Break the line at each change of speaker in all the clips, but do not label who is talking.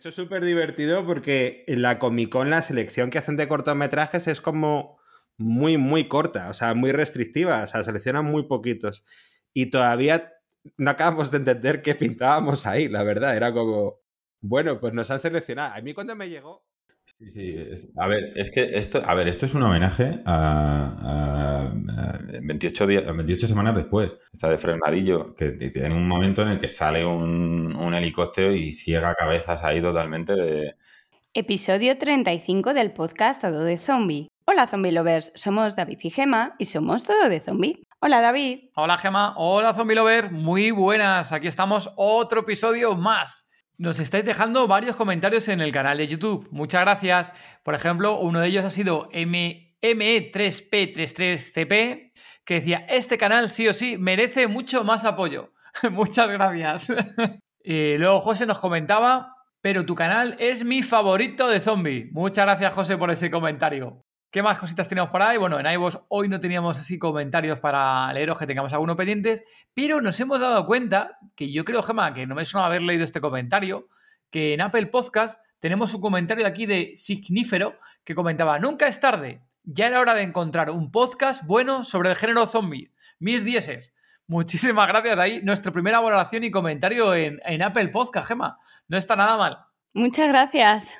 Hecho, es súper divertido porque en la Comic Con la selección que hacen de cortometrajes es como muy, muy corta, o sea, muy restrictiva, o sea, seleccionan muy poquitos. Y todavía no acabamos de entender qué pintábamos ahí, la verdad, era como, bueno, pues nos han seleccionado. A mí cuando me llegó...
Sí, sí. es- a ver, es que esto, a ver, esto es un homenaje a, a- a 28, días, 28 semanas después. Está de frenadillo, que tiene un momento en el que sale un, un helicóptero y ciega cabezas ahí totalmente de...
Episodio 35 del podcast Todo de Zombie. Hola Zombie Lovers, somos David y Gema y somos Todo de Zombie. Hola David.
Hola Gema, hola Zombie Lover, muy buenas, aquí estamos, otro episodio más. Nos estáis dejando varios comentarios en el canal de YouTube, muchas gracias. Por ejemplo, uno de ellos ha sido M- E ME3P33CP, que decía, este canal sí o sí merece mucho más apoyo. muchas gracias. Eh, luego José nos comentaba, pero tu canal es mi favorito de zombie. Muchas gracias José por ese comentario. ¿Qué más cositas tenemos por ahí? Bueno, en iVoox hoy no teníamos así comentarios para leeros que tengamos alguno pendientes, pero nos hemos dado cuenta, que yo creo, Gema, que no me suena haber leído este comentario, que en Apple Podcast tenemos un comentario aquí de Signífero que comentaba, nunca es tarde, ya era hora de encontrar un podcast bueno sobre el género zombie. Mis dieces. Muchísimas gracias ahí. Nuestra primera valoración y comentario en, en Apple Podcast, Gema. No está nada mal.
Muchas gracias.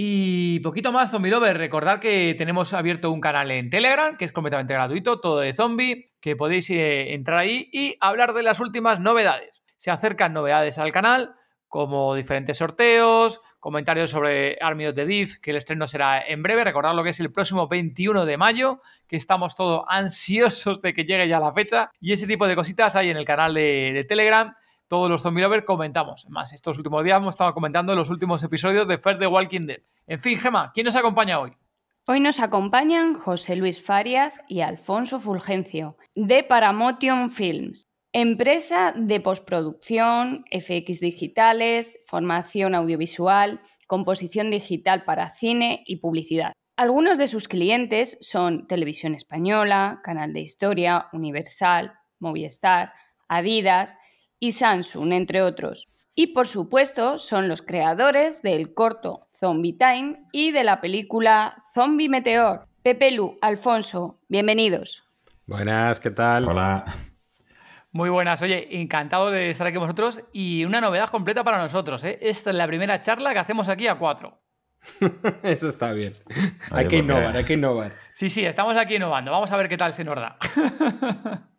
Y poquito más, Zombie Lover. Recordad que tenemos abierto un canal en Telegram, que es completamente gratuito, todo de zombie, que podéis eh, entrar ahí y hablar de las últimas novedades. Se acercan novedades al canal, como diferentes sorteos, comentarios sobre Army of the Deep, que el estreno será en breve. Recordad lo que es el próximo 21 de mayo, que estamos todos ansiosos de que llegue ya la fecha. Y ese tipo de cositas hay en el canal de Telegram todos los Zombie Lovers comentamos. Más, estos últimos días hemos estado comentando los últimos episodios de Fear the Walking Dead. En fin, Gema, ¿quién nos acompaña hoy?
Hoy nos acompañan José Luis Farias y Alfonso Fulgencio, de Paramotion Films, empresa de postproducción, FX digitales, formación audiovisual, composición digital para cine y publicidad. Algunos de sus clientes son Televisión Española, Canal de Historia, Universal, Movistar, Adidas y Samsung, entre otros. Y por supuesto son los creadores del corto Zombie Time y de la película Zombie Meteor. Pepe Lu, Alfonso, bienvenidos.
Buenas, ¿qué tal?
Hola.
Muy buenas, oye, encantado de estar aquí con vosotros y una novedad completa para nosotros. ¿eh? Esta es la primera charla que hacemos aquí a cuatro.
Eso está bien.
Oye,
hay que innovar, hay que innovar.
Sí, sí, estamos aquí innovando. Vamos a ver qué tal se nos da.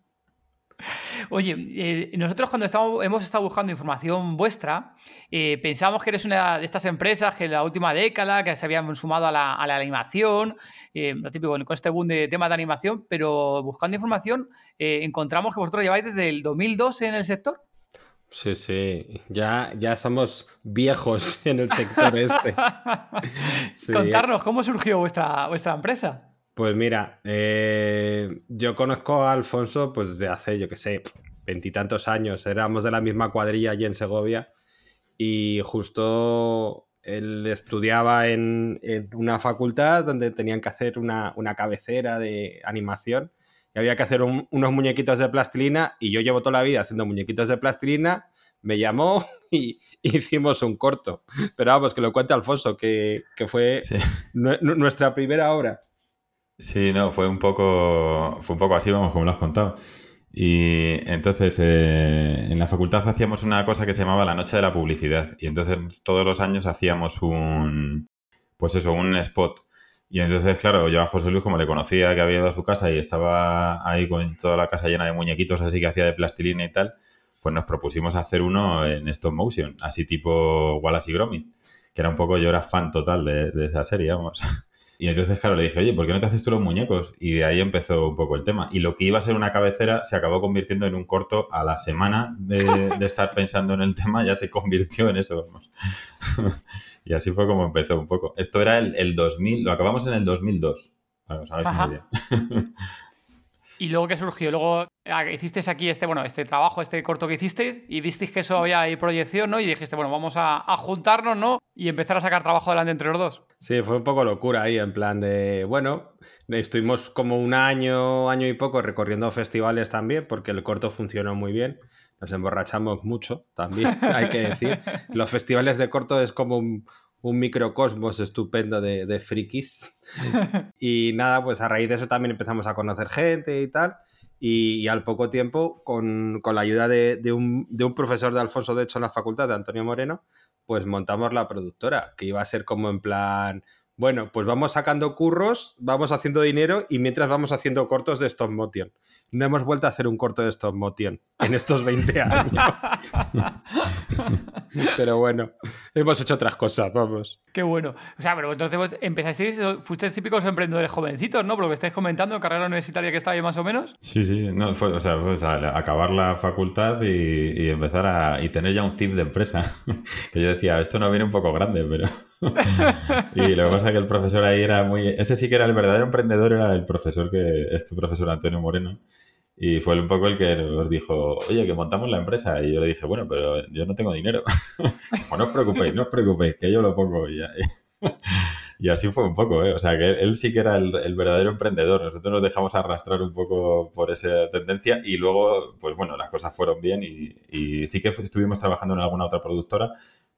Oye, eh, nosotros cuando estamos, hemos estado buscando información vuestra, eh, pensábamos que eres una de estas empresas que en la última década que se habían sumado a la, a la animación, eh, lo típico con este boom de temas de animación, pero buscando información eh, encontramos que vosotros lleváis desde el 2002 en el sector.
Sí, sí. Ya, ya somos viejos en el sector este. Sí.
Contarnos cómo surgió vuestra, vuestra empresa.
Pues mira, eh, yo conozco a Alfonso pues desde hace, yo qué sé, veintitantos años. Éramos de la misma cuadrilla allí en Segovia y justo él estudiaba en, en una facultad donde tenían que hacer una, una cabecera de animación y había que hacer un- unos muñequitos de plastilina y yo llevo toda la vida haciendo muñequitos de plastilina. Me llamó y hicimos un corto. Pero vamos, que lo cuente Alfonso, que, que fue
Sí.
nuestra primera obra.
Sí, no, fue un poco, fue un poco así, vamos, como lo has contado. Y entonces eh, en la facultad hacíamos una cosa que se llamaba la noche de la publicidad. Y entonces todos los años hacíamos un, pues eso, un spot. Y entonces, claro, yo a José Luis, como le conocía que había ido a su casa y estaba ahí con toda la casa llena de muñequitos así que hacía de plastilina y tal, pues nos propusimos hacer uno en stop motion, así tipo Wallace y Gromit, que era un poco, yo era fan total de, de esa serie, vamos. Y entonces, claro, le dije, oye, ¿por qué no te haces tú los muñecos? Y de ahí empezó un poco el tema. Y lo que iba a ser una cabecera se acabó convirtiendo en un corto a la semana de, estar pensando en el tema, ya se convirtió en eso. y así fue como empezó un poco. Esto era el, el 2000, lo acabamos en el 2002. Vamos, a ver si
¿Y luego qué surgió? Luego ah, hicisteis aquí este, bueno, este trabajo, este corto que hicisteis y visteis que eso había ahí proyección, ¿no? Y dijiste, bueno, vamos a, juntarnos, ¿no? Y empezar a sacar trabajo adelante entre los dos.
Sí, fue un poco locura ahí, en plan de, bueno, estuvimos como un año, año y poco recorriendo festivales también, porque el corto funcionó muy bien. Nos emborrachamos mucho también, hay que decir. Los festivales de corto es como un, un microcosmos estupendo de, frikis. y nada, pues a raíz de eso también empezamos a conocer gente y tal. Y, al poco tiempo, con, la ayuda de, un, de, un, profesor de Alfonso, de hecho, en la facultad, de Antonio Moreno, pues montamos la productora, que iba a ser como en plan, bueno, pues vamos sacando curros, vamos haciendo dinero y mientras vamos haciendo cortos de stop motion. No hemos vuelto a hacer un corto de stop motion en estos 20 años. pero bueno, hemos hecho otras cosas, vamos.
Qué bueno. O sea, pero entonces pues, empezasteis, fuisteis típicos emprendedores jovencitos, ¿no? Por lo que estáis comentando, carrera universitaria que estaba ahí más o menos.
Sí, sí. No, fue, o sea, acabar la facultad y, empezar a y tener ya un CIF de empresa. que yo decía, esto no viene un poco grande, pero... y lo que pasa es que el profesor ahí era muy... Ese sí que era el verdadero emprendedor, era el profesor que... Este profesor Antonio Moreno. Y fue un poco el que nos dijo, oye, que montamos la empresa. Y yo le dije, bueno, pero yo no tengo dinero. dijo, no os preocupéis, no os preocupéis, que yo lo pongo. Y, y así fue un poco, ¿eh? O sea, que él, sí que era el, el, verdadero emprendedor. Nosotros nos dejamos arrastrar un poco por esa tendencia y luego, pues bueno, las cosas fueron bien y, y sí que estuvimos trabajando en alguna otra productora,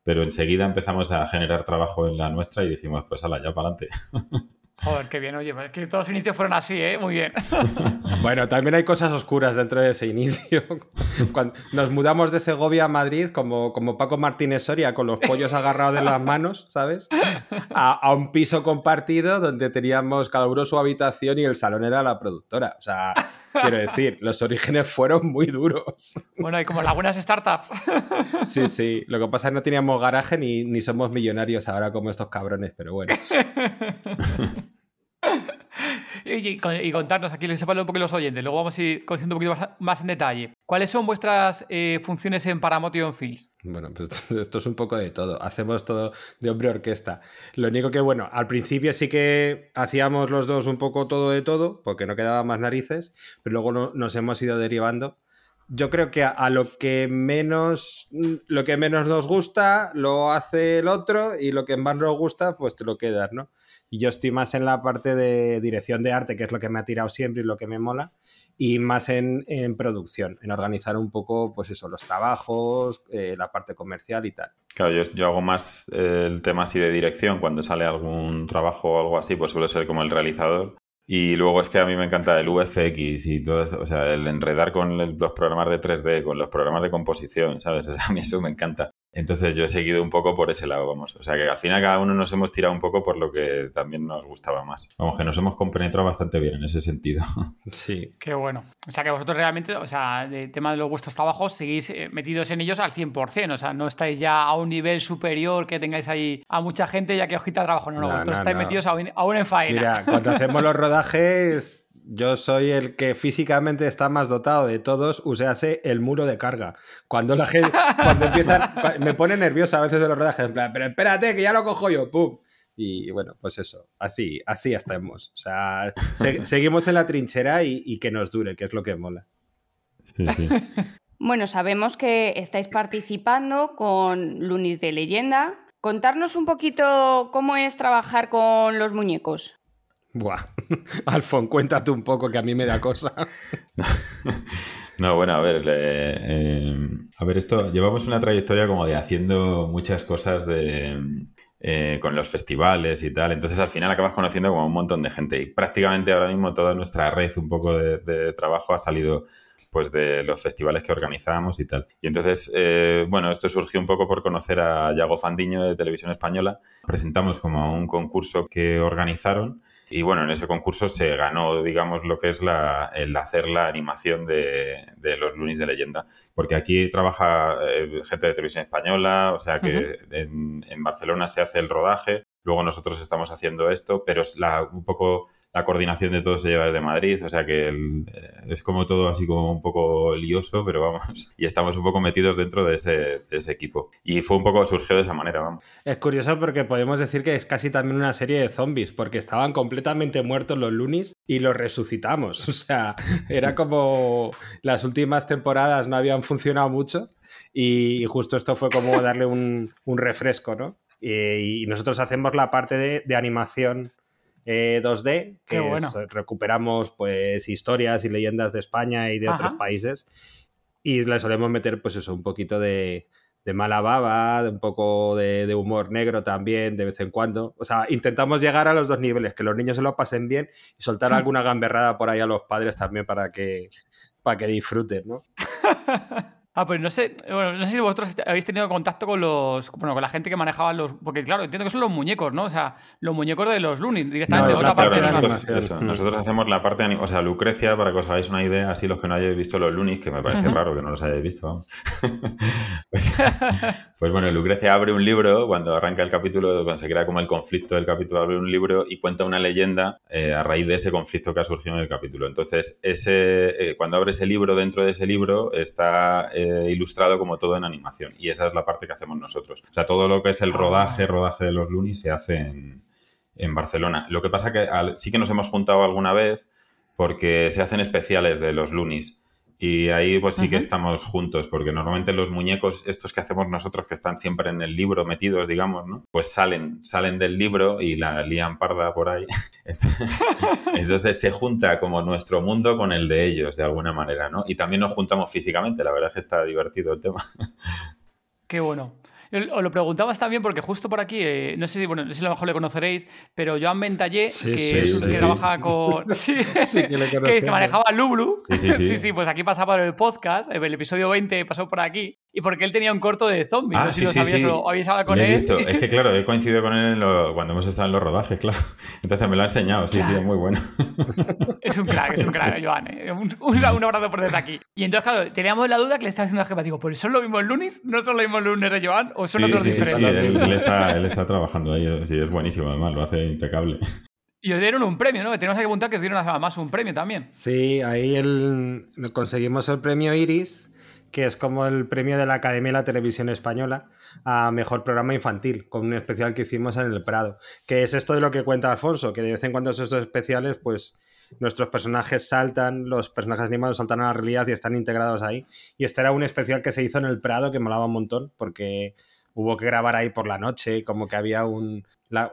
pero enseguida empezamos a generar trabajo en la nuestra y dijimos, pues ala, ya para adelante.
Joder, qué bien, oye, pues que todos los inicios fueron así, ¿eh? Muy bien.
bueno, también hay cosas oscuras dentro de ese inicio. Cuando nos mudamos de Segovia a Madrid, como, como Paco Martínez Soria, con los pollos agarrados de las manos, ¿sabes? A, un piso compartido donde teníamos cada uno su habitación y el salón era la productora. O sea, quiero decir, los orígenes fueron muy duros.
Bueno, y como las buenas startups.
sí, sí. Lo que pasa es que no teníamos garaje ni, ni somos millonarios ahora como estos cabrones, pero bueno.
y, contarnos aquí, les sepan un poco los oyentes, luego vamos a ir conociendo un poquito más, en detalle. ¿Cuáles son vuestras eh, funciones en Paramotion Films?
Bueno, pues esto es un poco de todo. Hacemos todo de hombre orquesta. Lo único que, bueno, al principio sí que hacíamos los dos un poco todo de todo, porque no quedaba más narices, pero luego nos hemos ido derivando yo creo que a, lo que menos lo que menos nos gusta lo hace el otro y lo que más nos gusta pues te lo quedas, ¿no? Yo estoy más en la parte de dirección de arte, que es lo que me ha tirado siempre y lo que me mola, y más en, producción, en organizar un poco, pues eso, los trabajos, eh, la parte comercial y tal.
Claro, yo, yo hago más eh, el tema así de dirección, cuando sale algún trabajo o algo así, pues suele ser como el realizador. Y luego es que a mí me encanta el VFX y todo eso, o sea, el enredar con los programas de 3D, con los programas de composición, ¿sabes? O sea, a mí eso me encanta. Entonces yo he seguido un poco por ese lado, vamos. O sea que al final cada uno nos hemos tirado un poco por lo que también nos gustaba más. Vamos, que nos hemos compenetrado bastante bien en ese sentido.
Sí.
Qué bueno. O sea que vosotros realmente, o sea, el tema de los vuestros trabajos, seguís eh, metidos en ellos al 100%. O sea, no estáis ya a un nivel superior que tengáis ahí a mucha gente ya que os quita trabajo. No, no, vosotros estáis metidos aún, aún en faena.
Mira, cuando hacemos los rodajes yo soy el que físicamente está más dotado de todos, uséase el muro de carga. Cuando la gente, cuando empiezan, me pone nervioso a veces de los rodajes, en plan, pero espérate, que ya lo cojo yo, ¡pum! Y bueno, pues eso, así, así estamos. O sea, seguimos en la trinchera y, que nos dure, que es lo que mola.
Sí, sí.
Bueno, sabemos que estáis participando con Lunis de Leyenda. Contarnos un poquito cómo es trabajar con los muñecos.
Buah, Alfon, cuéntate un poco que a mí me da cosa.
No, bueno, a ver, eh, a ver, esto, llevamos una trayectoria como de haciendo muchas cosas de, eh, con los festivales y tal, entonces al final acabas conociendo como un montón de gente y prácticamente ahora mismo toda nuestra red un poco de, trabajo ha salido pues de los festivales que organizamos y tal. Y entonces, eh, bueno, esto surgió un poco por conocer a Yago Fandiño de Televisión Española. Presentamos como un concurso que organizaron y bueno, en ese concurso se ganó, digamos, lo que es la, el hacer la animación de, los lunes de leyenda. Porque aquí trabaja eh, gente de televisión española, o sea que en, Barcelona se hace el rodaje luego nosotros estamos haciendo esto, pero es la, un poco la coordinación de todo se lleva desde Madrid, o sea que eh, es como todo así como un poco lioso, pero vamos, y estamos un poco metidos dentro de ese, equipo. Y fue un poco, surgió de esa manera, vamos.
Es curioso porque podemos decir que es casi también una serie de zombies, porque estaban completamente muertos los lunis y los resucitamos, o sea, era como las últimas temporadas no habían funcionado mucho y justo esto fue como darle un, refresco, ¿no? Y, nosotros hacemos la parte de animación 2D, eh, que recuperamos pues historias y leyendas de España y de otros países y le solemos meter pues eso, un poquito de, mala baba, de un poco de, humor negro también de vez en cuando. O sea, intentamos llegar a los dos niveles, que los niños se lo pasen bien y soltar alguna gamberrada por ahí a los padres también para que, para que disfruten, ¿no?
Ah, pues no sé, bueno, no sé si vosotros habéis tenido contacto con los, bueno, con la gente que manejaba los, porque claro, entiendo que son los muñecos, ¿no? O sea, los muñecos de los Looney, directamente otra parte de
nosotros, nosotros hacemos la parte, o sea, Lucrecia, para que os hagáis una idea, así los que no hayáis visto los Looney, que me parece raro que no los hayáis visto, vamos. Pues, pues, bueno, Lucrecia abre un libro cuando arranca el capítulo, cuando se crea como el conflicto del capítulo, abre un libro y cuenta una leyenda eh, a raíz de ese conflicto que ha surgido en el capítulo. Entonces, ese, eh, cuando abre ese libro, dentro de ese libro está eh, ilustrado como todo en animación. Y esa es la parte que hacemos nosotros. O sea, todo lo que es el rodaje, rodaje de los Looney se hace en, Barcelona. Lo que pasa que sí que nos hemos juntado alguna vez porque se hacen especiales de los Loonies. Y ahí pues sí que estamos juntos, porque normalmente los muñecos, estos que hacemos nosotros, que están siempre en el libro metidos, digamos, ¿no? Pues salen, salen del libro y la lían parda por ahí. Entonces se junta como nuestro mundo con el de ellos, de alguna manera, ¿no? Y también nos juntamos físicamente, la verdad es que está divertido el tema.
Qué bueno. Os lo preguntabas también porque justo por aquí, eh, no sé si, bueno, no sé si a lo mejor le conoceréis, pero Joan Ventallé, que, es que trabaja con. Sí, que, que, manejaba Lublu. Sí sí, pues aquí pasaba por el podcast, el episodio 20 pasó por aquí y porque él tenía un corto de zombies. Ah, no sé si lo sabías o habéis hablado con él.
Visto. Es que claro, he coincidido con él cuando hemos estado en los rodajes, claro. Entonces me lo ha enseñado, sí, sí, es muy bueno.
Es un crack, es un crack, Joan. ¿eh? Un, un, abrazo por desde aquí. Y entonces, claro, teníamos la duda que le estaba haciendo a jefa. Digo, ¿pues son los mismos lunes? ¿No son los mismos lunes de Joan? ¿O son otros diferentes?
Sí, él, está, él está trabajando ahí. Sí, es buenísimo, además, lo hace impecable.
Y os dieron un premio, ¿no? Tenemos que apuntar que os dieron además un premio también.
Sí, ahí el, conseguimos el premio Iris que es como el premio de la Academia de la Televisión Española a Mejor Programa Infantil, con un especial que hicimos en el Prado. Que es esto de lo que cuenta Alfonso, que de vez en cuando esos especiales, pues nuestros personajes saltan, los personajes animados saltan a la realidad y están integrados ahí. Y este era un especial que se hizo en el Prado que molaba un montón, porque hubo que grabar ahí por la noche, como que había un,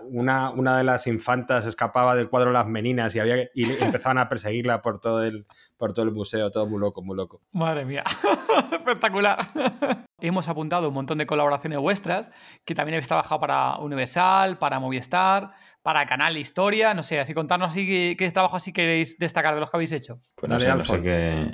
una, una, de las infantas escapaba del cuadro Las Meninas y, había, y empezaban a perseguirla por todo, el, por todo el museo, todo muy loco, muy loco.
Madre mía, espectacular. Hemos apuntado un montón de colaboraciones vuestras, que también habéis trabajado para Universal, para Movistar, para Canal Historia, no sé, así contarnos así qué, trabajo así queréis destacar de los que habéis hecho.
Pues no sé, no sé qué...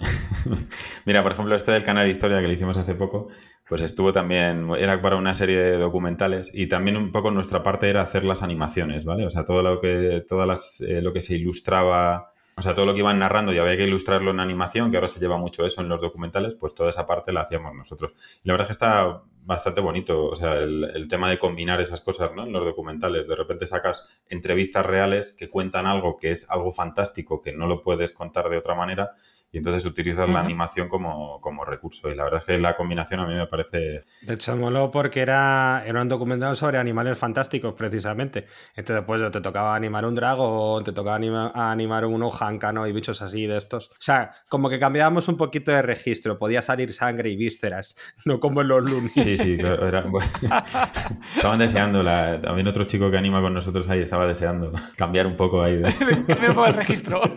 Mira, por ejemplo, este del Canal Historia que le hicimos hace poco, pues estuvo también, era para una serie de documentales y también un poco nuestra parte era hacer las animaciones, ¿vale? O sea, todo lo que, todas las, eh, lo que se ilustraba, o sea, todo lo que iban narrando y había que ilustrarlo en animación, que ahora se lleva mucho eso en los documentales, pues toda esa parte la hacíamos nosotros. Y la verdad es que está bastante bonito, o sea, el, el tema de combinar esas cosas, ¿no? En los documentales, de repente sacas entrevistas reales que cuentan algo que es algo fantástico, que no lo puedes contar de otra manera, y entonces utilizas la animación como, recurso. Y la verdad es que la combinación a mí me parece...
De hecho, moló porque era, era un documental sobre animales fantásticos, precisamente. Entonces, pues te tocaba animar un dragón, te tocaba animar un ojáncano y bichos así de estos. O sea, como que cambiábamos un poquito de registro. Podía salir sangre y vísceras, no como en los lunes.
Sí, sí, claro. Estaban deseando, la... también otro chico que anima con nosotros ahí estaba deseando cambiar un poco ahí. De...
cambiar un poco el registro.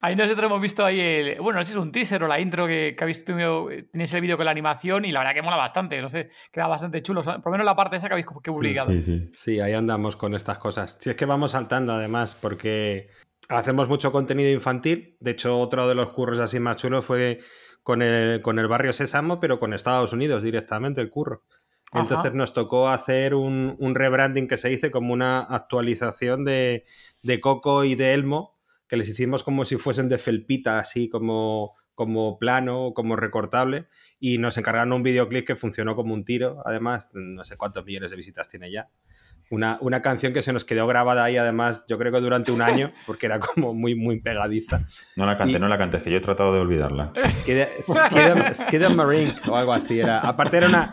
ahí nosotros hemos visto ahí el. Bueno, no sé si es un teaser o la intro que, que habéis tenido. Tenéis el vídeo con la animación y la verdad que mola bastante. No sé, queda bastante chulo. Por lo menos la parte esa que habéis que publicado.
Sí, sí. sí, ahí andamos con estas cosas. Si es que vamos saltando además, porque hacemos mucho contenido infantil. De hecho, otro de los curros así más chulos fue con el, con el barrio Sésamo, pero con Estados Unidos directamente, el curro. Entonces nos tocó hacer un, un, rebranding que se dice como una actualización de, de Coco y de Elmo que les hicimos como si fuesen de felpita, así como como plano, como recortable, y nos encargaron un videoclip que funcionó como un tiro. Además, no sé cuántos millones de visitas tiene ya. Una, una, canción que se nos quedó grabada ahí, además, yo creo que durante un año, porque era como muy, muy pegadiza.
No la canté,
Y-
no la canté, es que yo he tratado de olvidarla.
Skid Marine o algo así era. Aparte era una,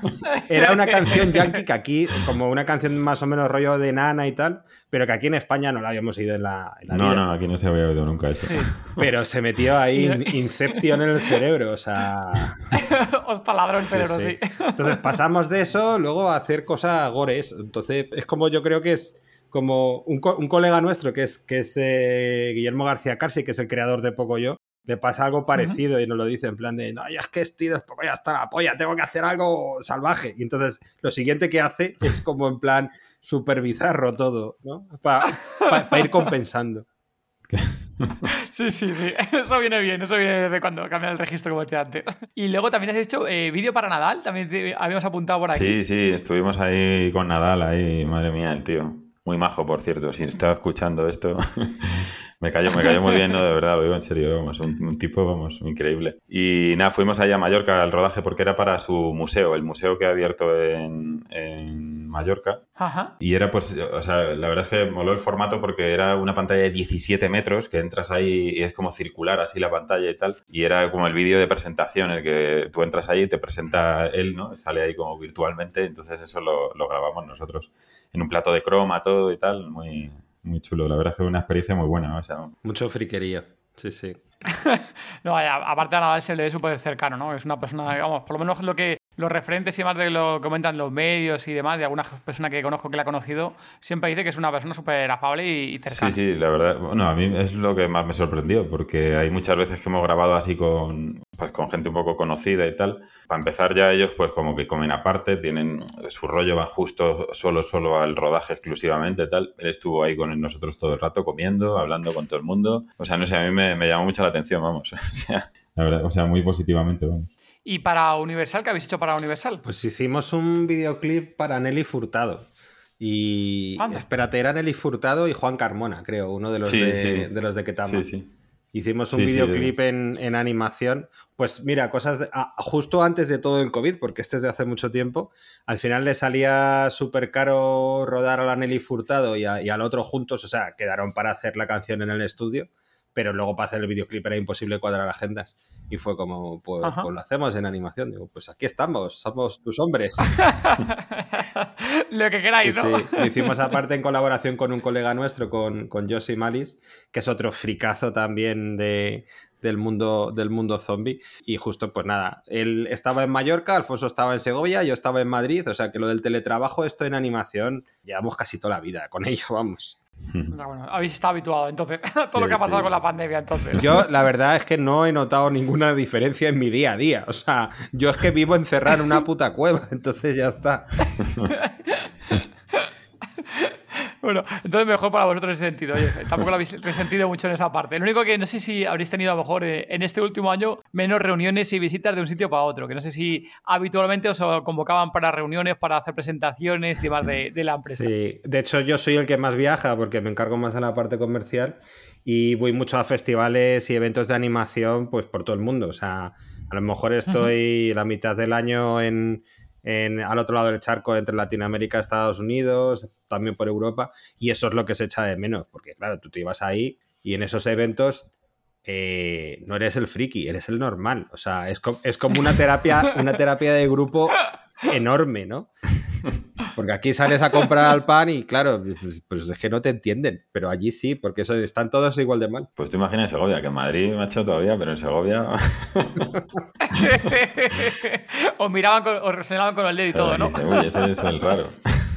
era una canción yankee que aquí, como una canción más o menos rollo de nana y tal, pero que aquí en España no la habíamos oído en la, en la
No,
vida.
no, aquí no se había oído nunca eso.
Sí.
Pero se metió ahí in- Inception en el cerebro, o sea...
Os taladró el cerebro,
sí.
sí.
Entonces pasamos de eso luego a hacer cosas gores. Entonces es como yo creo que es como un, co- un colega nuestro que es, que es eh, Guillermo García Carsi, que es el creador de Poco Yo, le pasa algo parecido y nos lo dice en plan de, no, ya es que estoy de Poco ya está la polla, tengo que hacer algo salvaje. Y entonces lo siguiente que hace es como en plan súper bizarro todo, ¿no? Para ir compensando.
Sí, sí, sí. Eso viene bien. Eso viene desde cuando cambian el registro, como decía antes. Y luego también has hecho eh, vídeo para Nadal. También te- habíamos apuntado por aquí.
Sí, sí, estuvimos ahí con Nadal, ahí, madre mía, el tío. Muy majo, por cierto, si estaba escuchando esto. me cayó, me cayó muy bien, no, de verdad, lo digo en serio, vamos, un, un tipo, vamos, increíble. Y nada, fuimos allá a Mallorca al rodaje porque era para su museo, el museo que ha abierto en, en Mallorca.
Ajá.
Y era pues, o sea, la verdad es que moló el formato porque era una pantalla de 17 metros que entras ahí y es como circular así la pantalla y tal. Y era como el vídeo de presentación, el que tú entras ahí y te presenta él, ¿no? Sale ahí como virtualmente, entonces eso lo, lo grabamos nosotros. En un plato de croma, todo y tal, muy, muy chulo. La verdad es que fue una experiencia muy buena, o sea,
Mucho friquería. Sí, sí.
No, vaya, aparte a Nadal se le ve súper cercano, ¿no? Es una persona, vamos, por lo menos lo que los referentes y demás de lo que comentan los medios y demás, de alguna persona que conozco que la ha conocido, siempre dice que es una persona súper afable y, cercana.
Sí, sí, la verdad. Bueno, a mí es lo que más me sorprendió, porque hay muchas veces que hemos grabado así con, pues, con gente un poco conocida y tal. Para empezar ya ellos pues como que comen aparte, tienen su rollo, van justo solo, solo al rodaje exclusivamente tal. Él estuvo ahí con nosotros todo el rato comiendo, hablando con todo el mundo. O sea, no sé, a mí me, me llamó mucho la atención, vamos. O sea, la verdad, muy positivamente, vamos.
Y para Universal, ¿qué habéis hecho para Universal?
Pues hicimos un videoclip para Nelly Furtado. Y
Anda.
espérate, era Nelly Furtado y Juan Carmona, creo, uno de los
Sí,
de,
sí.
de los de Ketama.
Sí, sí.
Hicimos un
Sí, sí,
videoclip en, en animación. Pues mira, cosas de- ah, justo antes de todo el COVID, porque este es de hace mucho tiempo, al final le salía súper caro rodar a la Nelly Furtado y, a- y al otro juntos, o sea, quedaron para hacer la canción en el estudio, pero luego para hacer el videoclip era imposible cuadrar agendas. Y fue como, pues, pues lo hacemos en animación. Digo, pues aquí estamos, somos tus hombres.
lo que queráis,
Sí,
¿no?
sí. Lo hicimos aparte en colaboración con un colega nuestro, con, con Josie Malis, que es otro fricazo también de, del, mundo, del mundo zombie. Y justo, pues nada, él estaba en Mallorca, Alfonso estaba en Segovia, yo estaba en Madrid, o sea que lo del teletrabajo, esto en animación, llevamos casi toda la vida con ello, vamos.
No, bueno, habéis estado habituado entonces a todo lo que ha pasado
sí.
con la pandemia entonces.
Yo, la verdad es que no he notado ninguna diferencia en mi día a día. O sea, yo es que vivo encerrado en una puta cueva, entonces ya está.
Bueno, entonces mejor para vosotros en ese sentido. Oye, tampoco lo habéis resentido mucho en esa parte. Lo único que no sé si habréis tenido a lo mejor eh, en este último año menos reuniones y visitas de un sitio para otro. Que no sé si habitualmente os convocaban para reuniones, para hacer presentaciones y demás de, de la empresa.
Sí, de hecho yo soy el que más viaja porque me encargo más de la parte comercial y voy mucho a festivales y eventos de animación pues por todo el mundo. O sea, a lo mejor estoy la mitad del año en, al otro lado del charco entre Latinoamérica Estados Unidos, también por Europa y eso es lo que se echa de menos porque claro, tú te ibas ahí y en esos eventos eh, no eres el friki, eres el normal. O sea, es, co- es como una terapia, una terapia de grupo enorme, ¿no? Porque aquí sales a comprar el pan y claro, pues, pues es que no te entienden, pero allí sí, porque eso, están todos igual de mal.
Pues tú imaginas Segovia, que en Madrid, macho, todavía, pero en Segovia...
os miraban, con, os señalaban con el dedo y todo, ¿no?
Uy, ese es el raro.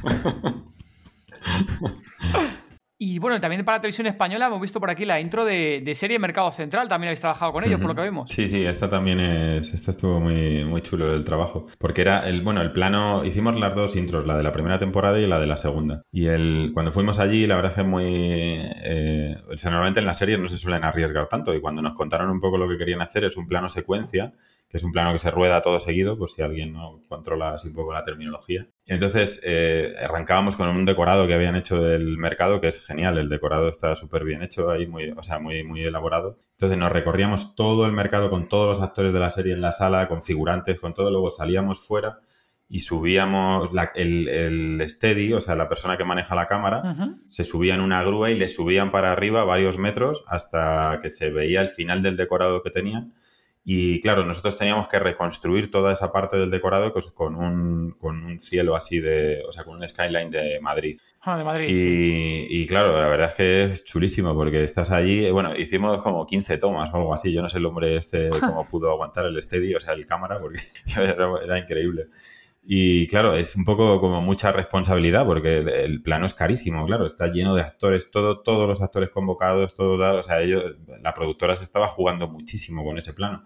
Y bueno, también para televisión española hemos visto por aquí la intro de, de serie Mercado Central. También habéis trabajado con ellos, por lo que vemos.
Sí, sí, esta también es. Esta estuvo muy, muy chulo el trabajo. Porque era el, bueno, el plano. Hicimos las dos intros, la de la primera temporada y la de la segunda. Y el, cuando fuimos allí, la verdad es que muy. eh, o sea, normalmente en las series no se suelen arriesgar tanto. Y cuando nos contaron un poco lo que querían hacer, es un plano secuencia que es un plano que se rueda todo seguido, por si alguien no controla así un poco la terminología. Y entonces eh, arrancábamos con un decorado que habían hecho del mercado, que es genial, el decorado está súper bien hecho ahí, muy, o sea, muy, muy elaborado. Entonces nos recorríamos todo el mercado con todos los actores de la serie en la sala, con figurantes, con todo, luego salíamos fuera y subíamos el, el, steady, o sea, la persona que maneja la cámara, se subía en una grúa y le subían para arriba varios metros hasta que se veía el final del decorado que tenían. Y claro, nosotros teníamos que reconstruir toda esa parte del decorado con un, con un cielo así de, o sea, con un skyline de Madrid.
Ah, de Madrid.
Y, y, claro, la verdad es que es chulísimo porque estás allí, bueno, hicimos como 15 tomas o algo así, yo no sé el hombre este cómo pudo aguantar el steady, o sea, el cámara, porque era increíble. Y claro, es un poco como mucha responsabilidad porque el, plano es carísimo, claro, está lleno de actores, todo, todos los actores convocados, todo, o sea, ellos, la productora se estaba jugando muchísimo con ese plano.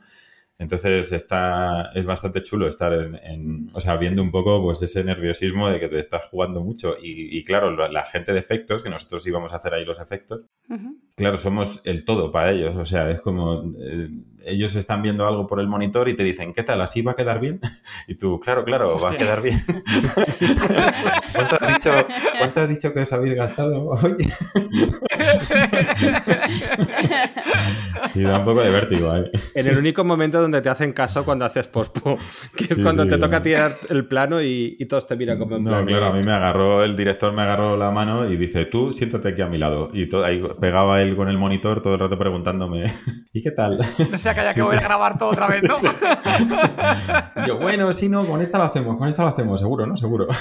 Entonces está, es bastante chulo estar en, o sea, viendo un poco pues ese nerviosismo de que te estás jugando mucho. Y, claro, la, gente de efectos, que nosotros íbamos a hacer ahí los efectos, claro, somos el todo para ellos. O sea, es como eh, ellos están viendo algo por el monitor y te dicen, ¿qué tal? ¿Así va a quedar bien? Y tú, claro, claro, va a quedar bien. ¿Cuánto, has dicho, ¿Cuánto has dicho que os habéis gastado hoy? sí, da un poco de vértigo. ¿eh?
En el único momento donde te hacen caso cuando haces pospo, que es cuando te toca tirar el plano y, todos te miran como en
No, claro, a mí me agarró, el director me agarró la mano y dice, tú siéntate aquí a mi lado. Y todo, ahí pegaba él con el monitor todo el rato preguntándome, ¿y qué tal?
No sea que haya que volver a grabar todo otra vez, ¿no?
Yo, bueno, sí, no, con esta lo hacemos, con esta lo hacemos, seguro, ¿no? Seguro.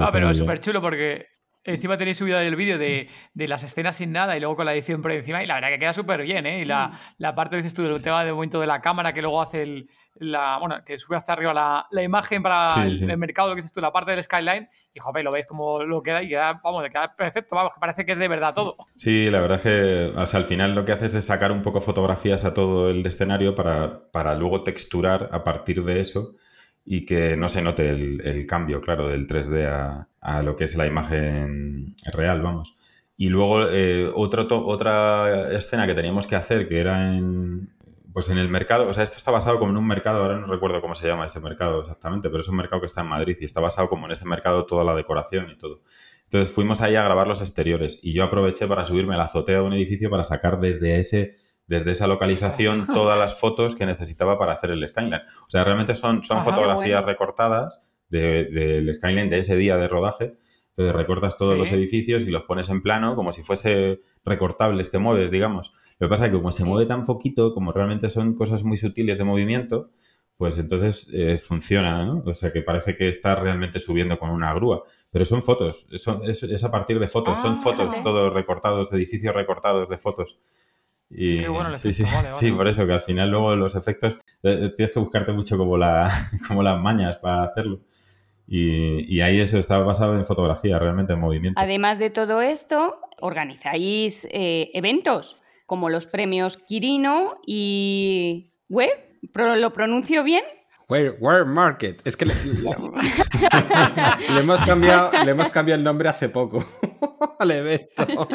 ah, pero es súper chulo porque Encima tenéis subida el vídeo de, las escenas sin nada y luego con la edición por encima. Y la verdad que queda súper bien, ¿eh? Y la, mm. la parte, dices tú, del tema de momento de la cámara que luego hace el, la. Bueno, que sube hasta arriba la, imagen para el, mercado, que dices tú, la parte del skyline. Y joder, lo veis como lo queda y queda, vamos, queda perfecto, vamos, que parece que es de verdad todo.
Sí, la verdad es que o sea, al final lo que haces es sacar un poco fotografías a todo el escenario para, para luego texturar a partir de eso y que no se note el, cambio, claro, del 3D a, lo que es la imagen real, vamos. Y luego eh, otra escena que teníamos que hacer, que era en, pues en el mercado, o sea, esto está basado como en un mercado, ahora no recuerdo cómo se llama ese mercado exactamente, pero es un mercado que está en Madrid y está basado como en ese mercado toda la decoración y todo. Entonces fuimos ahí a grabar los exteriores y yo aproveché para subirme a la azotea de un edificio para sacar desde ese desde esa localización todas las fotos que necesitaba para hacer el skyline. O sea, realmente son, son fotografías recortadas del skyline de ese día de rodaje. Entonces recortas todos los edificios y los pones en plano como si fuese recortables que mueves, digamos. Lo que pasa es que como se mueve tan poquito, como realmente son cosas muy sutiles de movimiento, pues entonces eh, funciona, ¿no? O sea, que parece que está realmente subiendo con una grúa. Pero son fotos, es, a partir de fotos, son ah, fotos todos recortados, edificios recortados de fotos.
Y, Qué bueno
sí, sí, sí, por eso que al final luego los efectos eh, eh, tienes que buscarte mucho como, la, como las mañas para hacerlo. Y, ahí eso estaba basado en fotografía, realmente en movimiento.
Además de todo esto, organizáis eh, eventos como los premios Quirino y Web. ¿Lo pronuncio bien?
Where, Market. Es que le, hemos cambiado, le hemos cambiado el nombre hace poco al evento.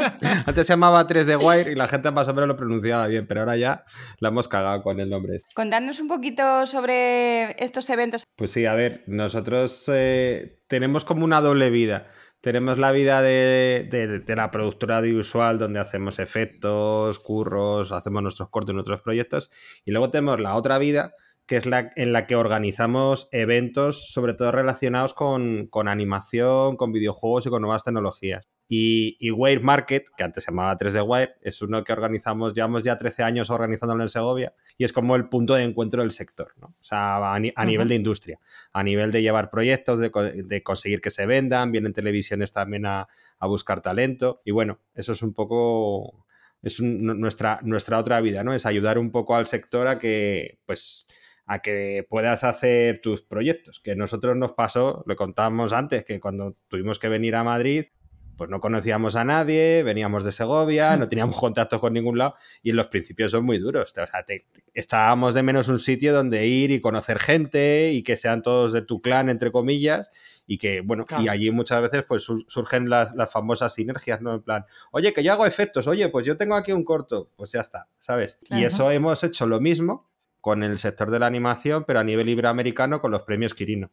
Antes se llamaba 3D Wire y la gente más o menos lo pronunciaba bien, pero ahora ya la hemos cagado con el nombre. Este.
Contadnos un poquito sobre estos eventos.
Pues sí, a ver, nosotros eh, tenemos como una doble vida. Tenemos la vida de, de, la productora audiovisual donde hacemos efectos, curros, hacemos nuestros cortos, nuestros proyectos. Y luego tenemos la otra vida que es la en la que organizamos eventos, sobre todo relacionados con, animación, con videojuegos y con nuevas tecnologías. Y, y, Wire Market, que antes se llamaba 3D Wire, es uno que organizamos, llevamos ya 13 años organizándolo en Segovia y es como el punto de encuentro del sector, ¿no? O sea, a, nivel de industria, a nivel de llevar proyectos, de, conseguir que se vendan, vienen televisiones también a, buscar talento y bueno, eso es un poco es nuestra, nuestra otra vida, ¿no? Es ayudar un poco al sector a que, pues, a que puedas hacer tus proyectos. Que nosotros nos pasó, lo contábamos antes, que cuando tuvimos que venir a Madrid, pues no conocíamos a nadie, veníamos de Segovia, no teníamos contactos con ningún lado y en los principios son muy duros. O sea, te, echábamos de menos un sitio donde ir y conocer gente y que sean todos de tu clan, entre comillas, y que, bueno, y allí muchas veces pues surgen las, las, famosas sinergias, ¿no? En plan, oye, que yo hago efectos, oye, pues yo tengo aquí un corto, pues ya está, ¿sabes? Y eso hemos hecho lo mismo con el sector de la animación, pero a nivel iberoamericano con los premios Quirino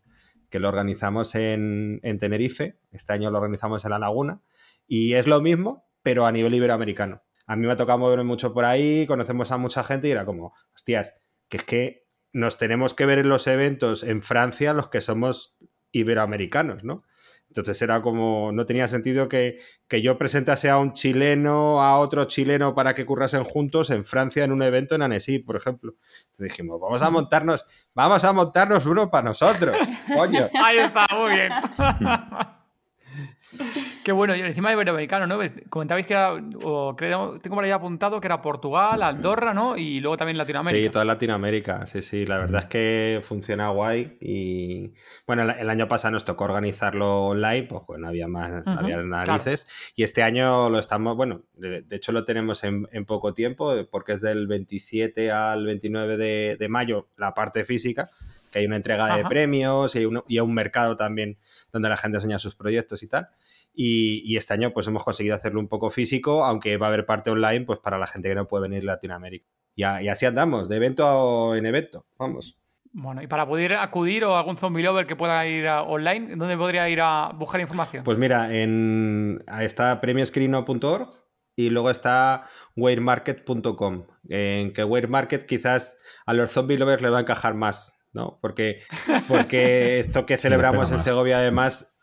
que lo organizamos en, Tenerife, este año lo organizamos en La Laguna, y es lo mismo, pero a nivel iberoamericano. A mí me ha tocado moverme mucho por ahí, conocemos a mucha gente y era como, hostias, que es que nos tenemos que ver en los eventos en Francia los que somos iberoamericanos, ¿no? Entonces era como, no tenía sentido que, yo presentase a un chileno, a otro chileno para que currasen juntos en Francia en un evento en Annecy, por ejemplo. Entonces dijimos, vamos a montarnos, vamos a montarnos uno para nosotros, coño.
Ahí está, muy bien. Qué bueno, y encima de iberoamericano, ¿no? Comentabais que era, o creo, tengo por ahí apuntado que era Portugal, Andorra, ¿no? Y luego también Latinoamérica.
Sí, toda Latinoamérica, sí, sí, la verdad es que funciona guay y bueno, el, año pasado nos tocó organizarlo online, pues bueno, había más, había narices y este año lo estamos, bueno, de, hecho lo tenemos en, poco tiempo porque es del 27 al 29 de, mayo la parte física que hay una entrega de premios y, y hay un mercado también donde la gente enseña sus proyectos y tal. Y, este año pues hemos conseguido hacerlo un poco físico, aunque va a haber parte online pues para la gente que no puede venir de Latinoamérica. Y, y así andamos, de evento en evento, vamos.
Bueno, y para poder acudir o algún zombie lover que pueda ir online, ¿dónde podría ir a buscar información?
Pues mira, en, está premioscrino.org y luego está weirmarket.com. En que Weirmarket quizás a los zombie lovers le va a encajar más, ¿no? Porque, porque esto que celebramos en Segovia además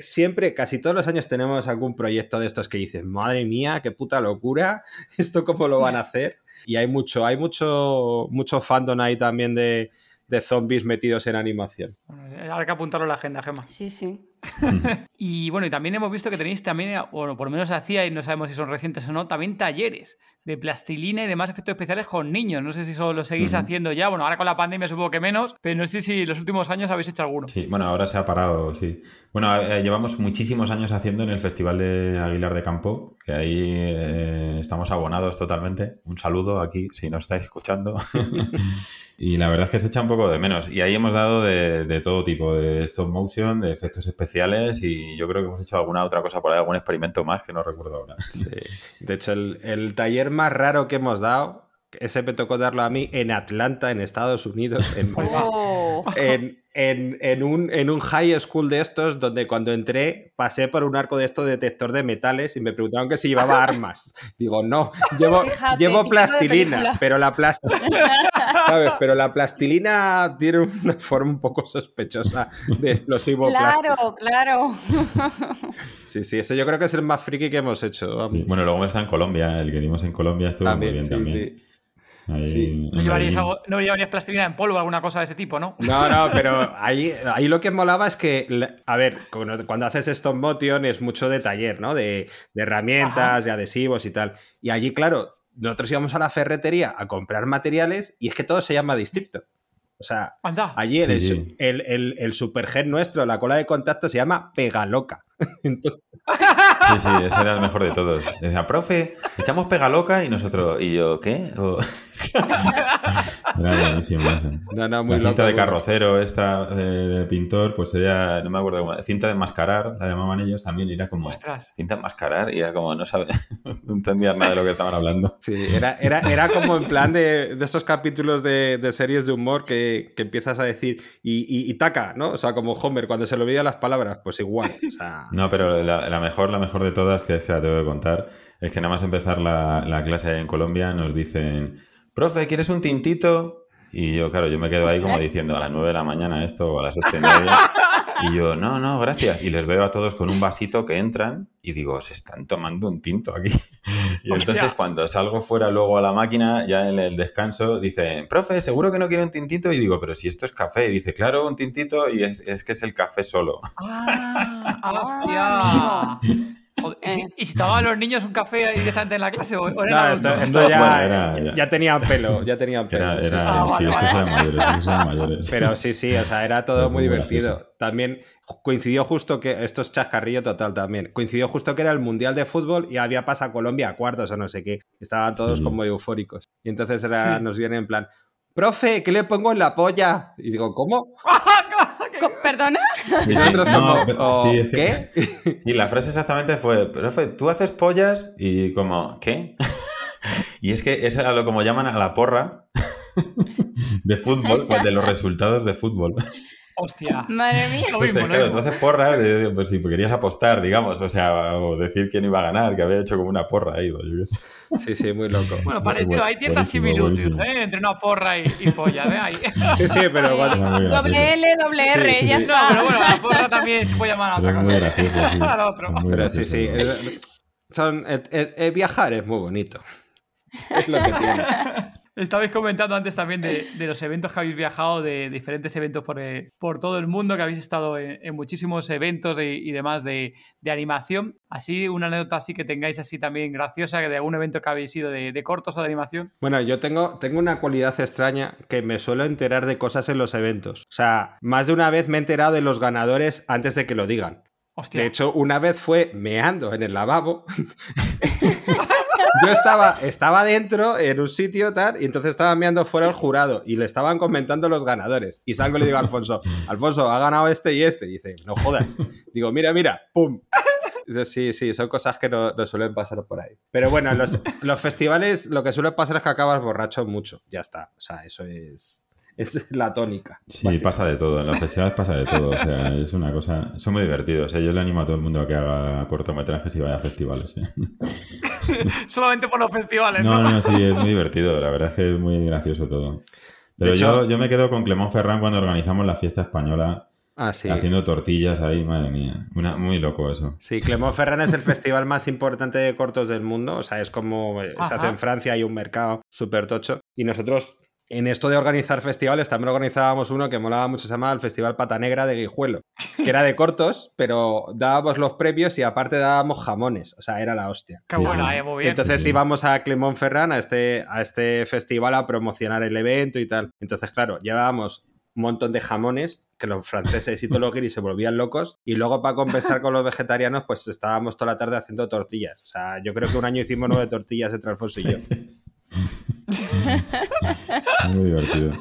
siempre, casi todos los años tenemos algún proyecto de estos que dices, madre mía, qué puta locura, esto cómo lo van a hacer. Y hay mucho, hay mucho, mucho fandom ahí también de, de zombies metidos en animación.
Hay que apuntarlo en la agenda, Gemma.
Sí, sí.
y bueno, y también hemos visto que tenéis también, o por lo menos hacía, y no sabemos si son recientes o no, también talleres de plastilina y demás efectos especiales con niños. No sé si eso lo seguís haciendo ya. Bueno, ahora con la pandemia supongo que menos, pero no sé si los últimos años habéis hecho alguno.
Sí, bueno, ahora se ha parado, sí. Bueno, eh, llevamos muchísimos años haciendo en el Festival de Aguilar de Campo, que ahí eh, estamos abonados totalmente. Un saludo aquí, si nos estáis escuchando. y la verdad es que se echa un poco de menos. Y ahí hemos dado de, de todo tipo, de stop motion, de efectos especiales y yo creo que hemos hecho alguna otra cosa por ahí, algún experimento más que no recuerdo ahora.
De hecho, el, taller más raro que hemos dado, ese me tocó darlo a mí en Atlanta, en Estados Unidos, en, oh en, un, en, un, high school de estos donde cuando entré pasé por un arco de esto detector de metales y me preguntaron que si llevaba armas. Digo, no, llevo, llevo plastilina, pero la plastilina, ¿sabes? Pero la plastilina tiene una forma un poco sospechosa de explosivo
Claro, claro.
Sí, sí, eso yo creo que es el más friki que hemos hecho.
bueno, luego está en Colombia, el que dimos en Colombia estuvo muy bien también.
¿No, llevarías plastilina en polvo o alguna cosa de ese tipo, ¿no?
No, no, pero ahí, ahí lo que molaba es que, a ver, cuando haces stop motion es mucho de taller, ¿no? De, herramientas, de adhesivos y tal. Y allí, claro, nosotros íbamos a la ferretería a comprar materiales y es que todo se llama distinto. O sea, allí el, el, el, supergen nuestro, la cola de contacto, se llama Pegaloca.
Sí, sí, ese era el mejor de todos. Decía, profe, echamos pegaloca y nosotros, ¿y yo qué? Era buenísimo. No, no, muy la cinta de carrocero, esta eh, de pintor, pues sería, no me acuerdo cómo, cinta de enmascarar, la llamaban ellos también, y era como, Ostras. cinta de enmascarar, y era como, no sabe, no entendía nada de lo que estaban hablando.
Sí, era, era, era como en plan de, de estos capítulos de, de, series de humor que, que empiezas a decir, y, y, taca, ¿no? O sea, como Homer, cuando se le olvida las palabras, pues igual. O sea...
No, pero la, mejor, la mejor de todas, que se la tengo que contar, es que nada más empezar la, la clase en Colombia nos dicen profe, ¿quieres un tintito? Y yo, claro, yo me quedo ahí como diciendo a las 9 de la mañana esto o a las 8 y media. Y yo, no, no, gracias. Y les veo a todos con un vasito que entran y digo, se están tomando un tinto aquí. Y entonces cuando salgo fuera luego a la máquina, ya en el descanso, dice, profe, ¿seguro que no quiere un tintito? Y digo, pero si esto es café. Y dice, claro, un tintito y es, que es el café solo.
¡Ah! ¡Hostia! Joder, ¿y, si, ¿Y si tomaban los niños un café directamente en la clase o, o
No, esto, ya,
Bueno, era-
ya, ya tenían pelo, ya tenían pelo.
Era,
sí,
era,
sí.
Ah,
sí,
vale,
estos
vale.
eran mayores, estos eran mayores.
Pero sí, sí, o sea, era todo muy divertido.
gracioso.
También coincidió justo que, esto es chascarrillo total también, coincidió justo que era el Mundial de Fútbol y había pasado Colombia a cuartos o no sé qué. Estaban todos
Sí.
como eufóricos. Y entonces era,
Sí.
nos viene en plan, profe, ¿qué le pongo en la polla? Y digo, ¿cómo?
¿Perdona?
Sí, sí.
Nosotros
No,
como,
pero-
"¿O
sí, es que-
¿qué?
Sí, la frase exactamente fue, profe, ¿tú haces pollas? Y como, ¿qué? y es que eso era lo como llaman a la porra de fútbol, pues de los resultados de fútbol.
Hostia.
Madre mía.
Lo mismo,
Entonces,
lo
claro,
mismo.
tú haces porra, eh, pues si querías apostar, digamos, o sea, o decir quién iba a ganar, que había hecho como una porra ahí, pues, yo qué sé.
Sí, sí, muy loco.
Bueno, parecido, hay ciertas similitudes. ¿eh? entre una porra y, y polla. ¿eh? Ahí.
Sí, sí, pero
gracioso.
doble L, doble R,
Sí, sí,
ya
sí.
No,
está.
pero bueno, la porra también se puede llamar a otra
es muy
cosa.
gracioso, sí.
Al otro.
Muy
Pero sí,
gracioso,
sí.
¿no?
es- son, el- el- el viajar es muy bonito. Es lo que tiene.
Estabais comentando antes también de, de los eventos que habéis viajado, de diferentes eventos por, eh, por todo el mundo, que habéis estado en, en muchísimos eventos y, y demás de, de animación. Así, una anécdota así que tengáis así también graciosa de algún evento que habéis ido de, de cortos o de animación.
Bueno, yo tengo, tengo una cualidad extraña que me suelo enterar de cosas en los eventos. O sea, más de una vez me he enterado de los ganadores antes de que lo digan.
Hostia.
De hecho, una vez fue meando en el lavabo. Yo estaba, estaba dentro en un sitio tal, y entonces estaba meando fuera el jurado y le estaban comentando los ganadores. Y salgo y le digo a Alfonso, Alfonso, ha ganado este y este. Y dice, no jodas. Digo, mira, mira, pum. Sí, sí, son cosas que no, no suelen pasar por ahí. Pero bueno, en los, los festivales lo que suele pasar es que acabas borracho mucho. Ya está. O sea, eso es, es la tónica.
Sí, pasa de todo. En los festivales pasa de todo. O sea, es una cosa. Son muy divertidos. ¿eh? Yo le animo a todo el mundo a que haga cortometrajes y vaya a festivales. ¿eh?
Solamente por los festivales, ¿no?
No, no, sí, es muy divertido. La verdad es que es muy gracioso todo. Pero
hecho-
yo, yo me quedo con Clemón Ferrán cuando organizamos la fiesta española
Ah, sí.
haciendo tortillas ahí, madre mía. Una, muy loco eso.
Sí, Clermont Ferrand es el festival más importante de cortos del mundo. O sea, es como eh, se hace en Francia, hay un mercado súper tocho. Y nosotros, en esto de organizar festivales, también organizábamos uno que molaba mucho, se llamaba el Festival Pata Negra de Guijuelo, que era de cortos, pero dábamos los premios y aparte dábamos jamones. O sea, era la hostia.
Qué
Sí,
buena,
sí.
eh, muy bien.
Entonces
Sí.
íbamos a Clermont Ferrand, a este, a este festival, a promocionar el evento y tal. Entonces, claro, llevábamos un montón de jamones que los franceses y todos los guiris se volvían locos y luego para compensar con los vegetarianos pues estábamos toda la tarde haciendo tortillas. O sea, yo creo que un año hicimos nueve tortillas entre Alfonso y yo.
Muy divertido.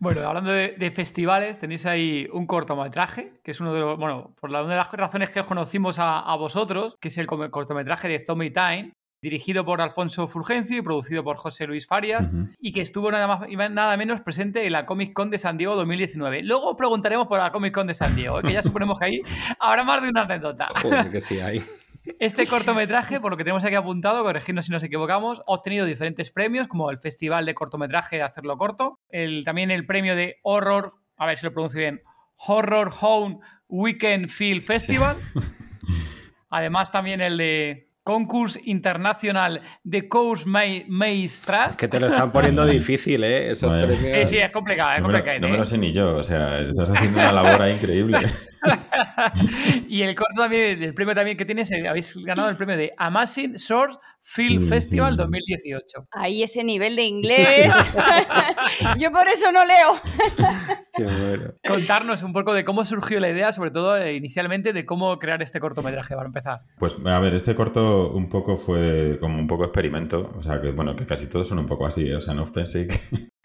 Bueno, hablando de, de festivales, tenéis ahí un cortometraje, que es uno de los, bueno, por la, una de las razones que os conocimos a, a vosotros, que es el cortometraje de Zombie Time, dirigido por Alfonso Fulgencio y producido por José Luis Farias, y que estuvo nada más y nada menos presente en la Comic Con de San Diego 2019. Luego preguntaremos por la Comic Con de San Diego, que ya suponemos que ahí habrá más de una anécdota.
Joder, que sí hay.
Este cortometraje, por lo que tenemos aquí apuntado, corregirnos si nos equivocamos, ha obtenido diferentes premios, como el Festival de Cortometraje de Hacerlo Corto, el, también el premio de Horror, a ver si lo pronuncio bien, Horror Home Weekend Film Festival. Además, también el de Concurs Internacional de Course Maestras.
Que te lo están poniendo difícil, ¿eh? Esos
Vaya.
premios-
Sí, sí, es complicado, es
No me, lo,
complicado.
no me
¿eh?
lo sé ni yo. O sea, estás haciendo una labor increíble.
y el corto también, el premio también que tienes, eh, habéis ganado el premio de Amazing Short Film
Sí,
Festival
sí.
2018.
Ahí ese nivel de inglés. Yo por eso no leo.
Qué bueno.
Contarnos un poco de cómo surgió la idea, sobre todo eh, inicialmente, de cómo crear este cortometraje para empezar.
Pues a ver, este corto un poco fue como un poco experimento. O sea, que bueno, que casi todos son un poco así. ¿eh? O sea, no que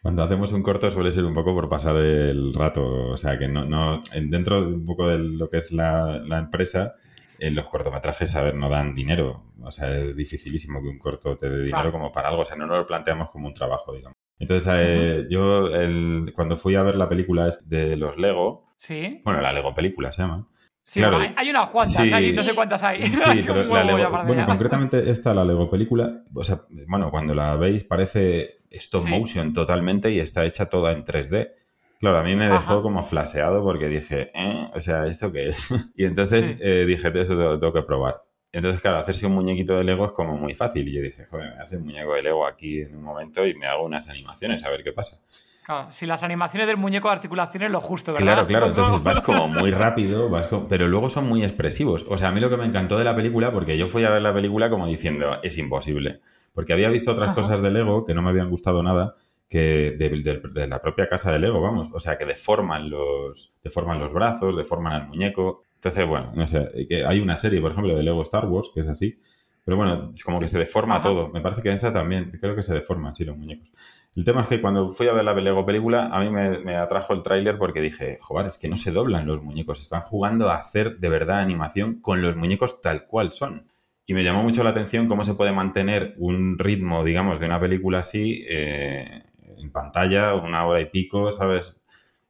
cuando hacemos un corto suele ser un poco por pasar el rato. O sea, que no, no en- dentro de un poco de lo que es la, la empresa, en los cortometrajes, a ver, no dan dinero. O sea, es dificilísimo que un corto te dé dinero
Claro.
como para algo. O sea, no lo planteamos como un trabajo, digamos. Entonces, eh, yo el- cuando fui a ver la película de los Lego,
¿Sí?
bueno, la Lego película se llama.
Sí,
Claro.
hay, hay unas cuantas,
Sí.
hay- no sé cuántas hay.
Sí,
Hay
pero la Lego, bueno, concretamente esta, la Lego película, o sea, bueno, cuando la veis parece stop
Sí.
motion totalmente y está hecha toda en 3D. Claro, a mí me dejó
Ajá.
como flaseado porque dije, ¿eh? O sea, ¿esto qué es? y entonces eh, dije, eso lo tengo que probar. Entonces, claro, hacerse un muñequito de Lego es como muy fácil. Y yo dije, joder, me hace un muñeco de Lego aquí en un momento y me hago unas animaciones a ver qué pasa.
Claro, si las animaciones del muñeco de articulaciones lo justo, ¿verdad?
Claro, claro, entonces vas como muy rápido, vas como- pero luego son muy expresivos. O sea, a mí lo que me encantó de la película, porque yo fui a ver la película como diciendo, es imposible. Porque había visto otras
Ajá.
cosas de Lego que no me habían gustado nada, que de, de- de la propia casa de Lego, vamos. O sea, que deforman los, deforman los brazos, deforman al muñeco. Entonces, bueno, no sé, que hay una serie, por ejemplo, de Lego Star Wars, que es así. Pero bueno, es como que se deforma
Ajá.
todo. Me parece que esa también, creo que se deforman, sí, los muñecos. El tema es que cuando fui a ver la Lego película, a mí me, atrajo el tráiler porque dije, joder, es que no se doblan los muñecos, están jugando a hacer de verdad animación con los muñecos tal cual son. Y me llamó mucho la atención cómo se puede mantener un ritmo, digamos, de una película así eh, en pantalla, una hora y pico, ¿sabes?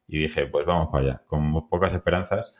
Y dije, pues vamos para allá, con pocas esperanzas.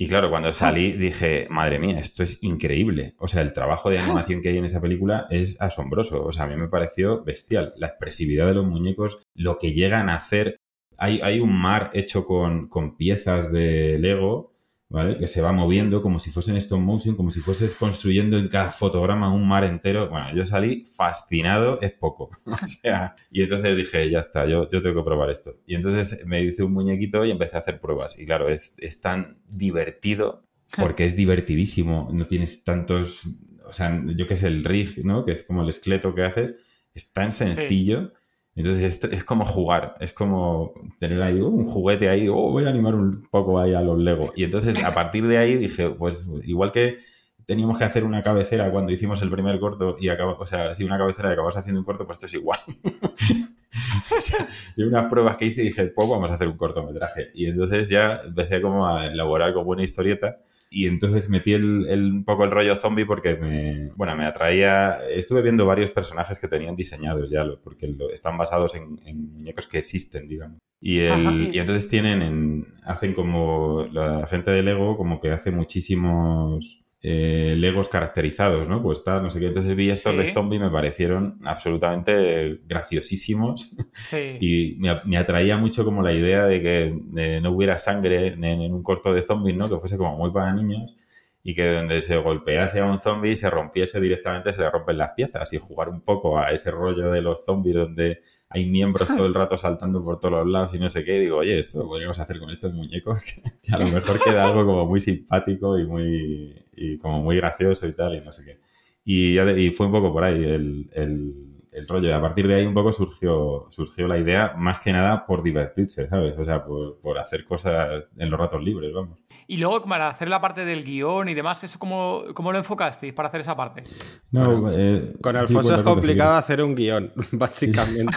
Y claro, cuando salí dije, madre mía, esto es increíble. O sea, el trabajo de animación que hay en esa película es asombroso. O sea, a mí me pareció bestial. La expresividad de los muñecos, lo que llegan a hacer. Hay, hay un mar hecho con, con piezas de Lego, ¿vale? Que se va moviendo como si fuesen stop motion, como si fueses construyendo en cada fotograma un mar entero. Bueno, yo salí fascinado, es poco. o sea, y entonces dije, ya está, yo, yo tengo que probar esto. Y entonces me hice un muñequito y empecé a hacer pruebas. Y claro, es, es tan divertido porque es divertidísimo. No tienes tantos, o sea, yo que sé, el rig, ¿no? Que es como el esqueleto que haces, es tan sencillo. Entonces esto es como jugar, es como tener ahí un juguete ahí, oh, voy a animar un poco ahí a los Lego. Y entonces a partir de ahí dije, pues igual que teníamos que hacer una cabecera cuando hicimos el primer corto y o sea, si una cabecera y acabas haciendo un corto, pues esto es igual. o sea, y unas pruebas que hice dije, pues vamos a hacer un cortometraje. Y entonces ya empecé como a elaborar como una historieta y entonces metí el, el- un poco el rollo zombie porque me, bueno, me atraía. Estuve viendo varios personajes que tenían diseñados ya, porque lo- están basados en, en muñecos que existen, digamos. Y, el-
Ajá.
y entonces tienen, en- hacen como la gente de Lego, como que hace muchísimos eh, Legos caracterizados, ¿no? Pues tal, no sé qué. Entonces vi estos
Sí.
de zombie y me parecieron absolutamente graciosísimos.
Sí.
Y me, me atraía mucho como la idea de que eh, no hubiera sangre en, en un corto de zombies, ¿no? Que fuese como muy para niños y que donde se golpease a un zombie se rompiese directamente, se le rompen las piezas y jugar un poco a ese rollo de los zombies donde hay miembros todo el rato saltando por todos los lados y no sé qué. Y digo, oye, esto lo podríamos hacer con estos muñecos, que a lo mejor queda algo como muy simpático y muy y como muy gracioso y tal y no sé qué. Y, ya de- y fue un poco por ahí el, el- el rollo. Y a partir de ahí un poco surgió, surgió la idea, más que nada por divertirse, ¿sabes? O sea, por, por hacer cosas en los ratos libres, vamos.
Y luego, para hacer la parte del guion y demás, ¿eso cómo, cómo lo enfocasteis para hacer esa parte?
No,
Bueno,
eh,
Con
sí,
Alfonso es complicado hacer un guion, básicamente.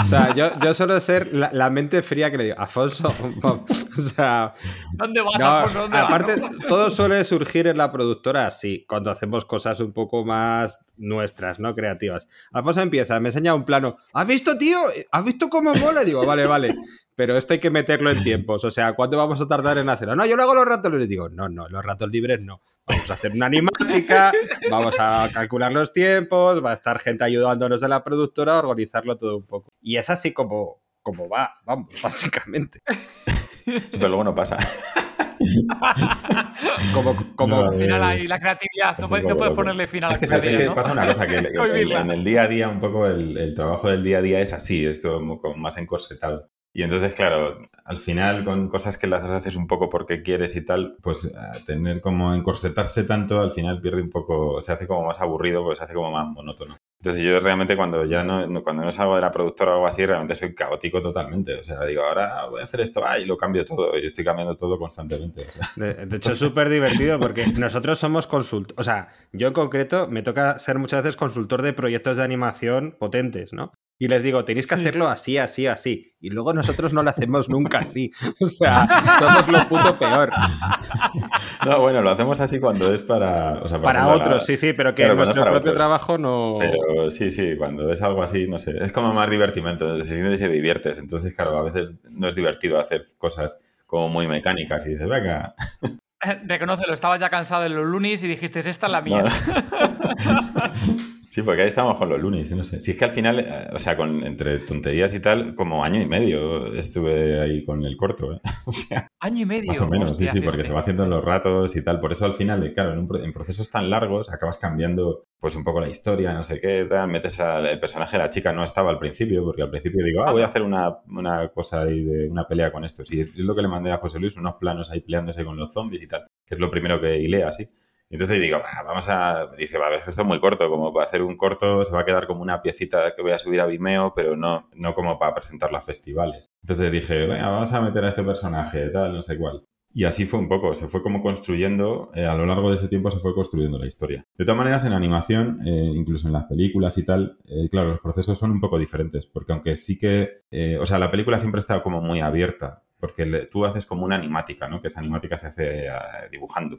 o sea, yo, yo suelo ser la, la mente fría que le digo, Alfonso, vamos", o sea,
¿Dónde vas,
no,
Alfonso? ¿Dónde vas?
aparte, todo suele surgir en la productora así, cuando hacemos cosas un poco más nuestras, ¿no? Creativas. Alfonso empieza, me enseña un plano. ¿Has visto, tío? ¿Has visto cómo mola? Y digo, vale, vale. Pero esto hay que meterlo en tiempos. O sea, ¿cuánto vamos a tardar en hacerlo? No, yo lo hago los ratos libres. Digo, no, no, los ratos libres no. Vamos a hacer una animática, vamos a calcular los tiempos, va a estar gente ayudándonos de la productora a organizarlo todo un poco. Y es así como, como va, vamos, básicamente.
Sí, pero luego no pasa.
Como, como,
No,
Al final
eh,
ahí la creatividad, no
es
puedes, no ponerle fin a la
Es que,
creatividad,
que
¿no?
pasa una cosa, que el- el-
Cohibirla.
en el día a día, un poco el, el trabajo del día a día es así, es todo como más encorsetado. Y entonces, claro, al final con cosas que las haces un poco porque quieres y tal, pues a tener como encorsetarse tanto, al final pierde un poco, se hace como más aburrido, pues se hace como más monótono. Entonces yo realmente cuando ya no, no- cuando no salgo de la productora o algo así, realmente soy caótico totalmente. O sea, digo, ahora voy a hacer esto, ah, y lo cambio todo. Y estoy cambiando todo constantemente.
De, de hecho, es súper divertido porque nosotros somos consultores. O sea, yo en concreto me toca ser muchas veces consultor de proyectos de animación potentes, ¿no? Y les digo, tenéis que
Sí.
hacerlo así, así, así. Y luego nosotros no lo hacemos nunca así. O sea, somos lo puto peor.
No, bueno, lo hacemos así cuando es para... o sea,
Para
la-
otros, sí, sí, pero que
Claro,
nuestro propio
otros.
trabajo no.
Pero sí, sí, cuando es algo así, no sé, es como más divertimento, se sientes y se diviertes. Entonces, claro, a veces no es divertido hacer cosas como muy mecánicas y dices, venga,
Reconócelo, estabas ya cansado de los lunis y dijiste, esta es la mía.
no. Sí, porque ahí estamos con los lunes, no sé. Si es que al final, eh, o sea, con, entre tonterías y tal, como año y medio estuve ahí con el corto, ¿eh? O sea,
Año y medio.
más o menos,
hostia,
sí, sí, porque
fíjate.
se va haciendo en los ratos y tal. Por eso al final, eh, claro, en, un en procesos tan largos acabas cambiando pues un poco la historia, no sé qué, tal. Metes al el personaje de la chica, no estaba al principio, porque al principio digo, ah, voy a hacer una, una cosa ahí de una pelea con estos. Y es lo que le mandé a José Luis, unos planos ahí peleándose con los zombies y tal, que es lo primero que hilea así. Entonces digo, "Va, vamos a. Dice, va, esto es muy corto, como para hacer un corto se va a quedar como una piecita que voy a subir a Vimeo, pero no, no como para presentarlo a festivales. Entonces dije, venga, vamos a meter a este personaje, tal, no sé cuál. Y así fue un poco, se fue como construyendo, eh, a lo largo de ese tiempo se fue construyendo la historia. De todas maneras, en animación, eh, incluso en las películas y tal, eh, claro, los procesos son un poco diferentes, porque aunque sí que, eh, o sea, la película siempre está como muy abierta, porque le- tú haces como una animática, ¿no? Que esa animática se hace eh, dibujando.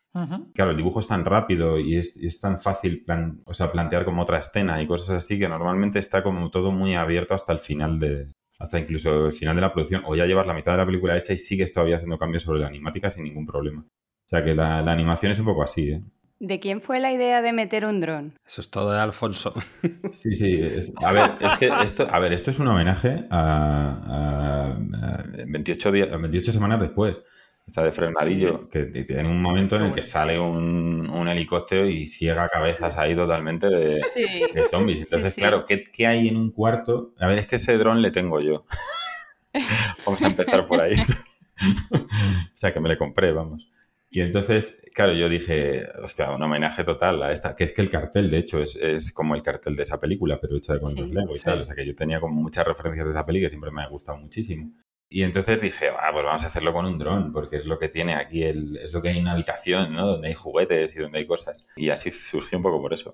Claro, el dibujo es tan rápido y es, y es tan fácil plan- o sea, plantear como otra escena y cosas así que normalmente está como todo muy abierto hasta el final de. hasta incluso el final de la producción. O ya llevas la mitad de la película hecha y sigues todavía haciendo cambios sobre la animática sin ningún problema. O sea que la, la animación es un poco así, ¿eh?
¿De quién fue la idea de meter un dron?
Eso es todo de Alfonso.
Sí, sí. es- a ver, es que esto, a ver, esto es un homenaje a, a- a 28, días, a 28 semanas después. Está de frenadillo, que tiene un momento en el que sale un, un helicóptero y ciega cabezas ahí totalmente de,
Sí.
de zombies. Entonces,
sí.
claro, ¿qué, qué hay en un cuarto? A ver, es que ese dron le tengo yo. Vamos a empezar por ahí. o sea, que me le compré, vamos. Y entonces, claro, yo dije, hostia, un homenaje total a esta, que es que el cartel, de hecho, es, es como el cartel de esa película, pero hecha con
Sí,
y
sí.
tal. O sea, que yo tenía como muchas referencias de esa peli que siempre me ha gustado muchísimo. Y entonces dije, ah, pues vamos a hacerlo con un dron, porque es lo que tiene aquí, el, es lo que hay en una habitación, ¿no? Donde hay juguetes y donde hay cosas. Y así surgió un poco por eso.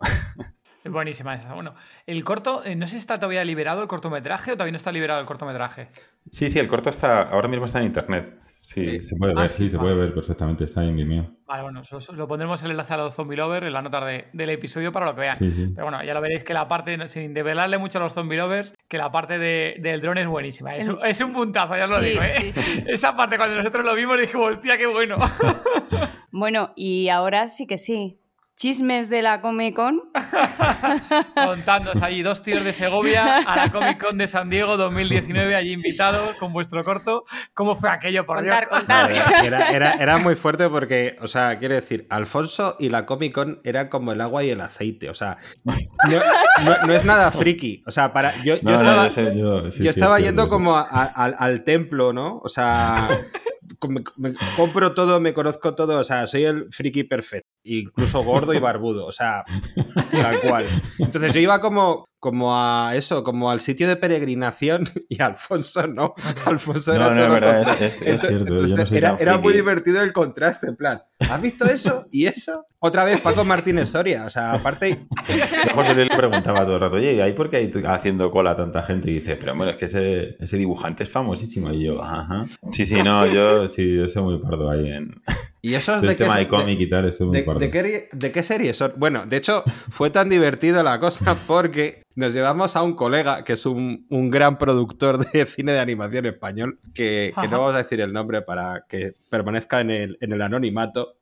Es buenísima esa. Bueno, el corto, eh, no si está todavía liberado el cortometraje o todavía no está liberado el cortometraje.
Sí, sí, el corto está, ahora mismo está en internet. Sí, se puede
Ah,
ver,
sí,
sí, se
vale.
puede ver perfectamente, está en Vimeo.
Vale, bueno, lo pondremos el enlace a los zombie lovers en la nota de- del episodio para lo que vean.
Sí, sí.
Pero bueno, ya lo veréis que la parte, sin develarle mucho a los zombie lovers, que la parte de- del dron es buenísima. Es, un- es un puntazo, ya os lo digo, ¿eh?
sí, sí.
Esa parte cuando nosotros lo vimos dijimos, hostia, qué bueno.
Bueno, y ahora sí que sí. Chismes de la Comic Con.
Contándonos allí dos tíos de Segovia a la Comic Con de San Diego 2019, allí invitados con vuestro corto. ¿Cómo fue aquello, por
Contar,
Dios?
contar.
Era, era- era muy fuerte porque, o sea, quiero decir, Alfonso y la Comic Con era como el agua y el aceite. O sea, no, no- no es nada friki. O sea, para. Yo, yo
No, no,
estaba,
yo sé, yo- sí, sí,
yo estaba
es
yendo como a- a- al, al templo, ¿no? O sea, me, me compro todo, me conozco todo. O sea, soy el friki perfecto. Incluso gordo y barbudo. O sea, tal cual. Entonces yo iba como, como a eso, como al sitio de peregrinación y Alfonso no. Alfonso era
No, no,
todo
es verdad, es, es- es
Entonces-
cierto. Yo no
entonces
soy
era, era muy divertido el contraste, en plan, ¿has visto eso? ¿Y eso? Otra vez Paco Martínez Soria, o sea, aparte,
Yo José Luis le preguntaba todo el rato, oye, ¿y ahí por qué hay haciendo cola tanta gente? Y dice, pero bueno, es que ese, ese dibujante es famosísimo. Y yo, ajá. Sí, sí, no, yo sí, yo soy muy pardo ahí en
¿y eso es de
el
qué,
tema de
de-
cómic y tal, estoy muy
de-
pardo.
de qué, de qué serie son? Bueno, de hecho, fue tan divertido la cosa porque nos llevamos a un colega que es un, un gran productor de cine de animación español, que, que no vamos a decir el nombre para que permanezca en el, en el anonimato.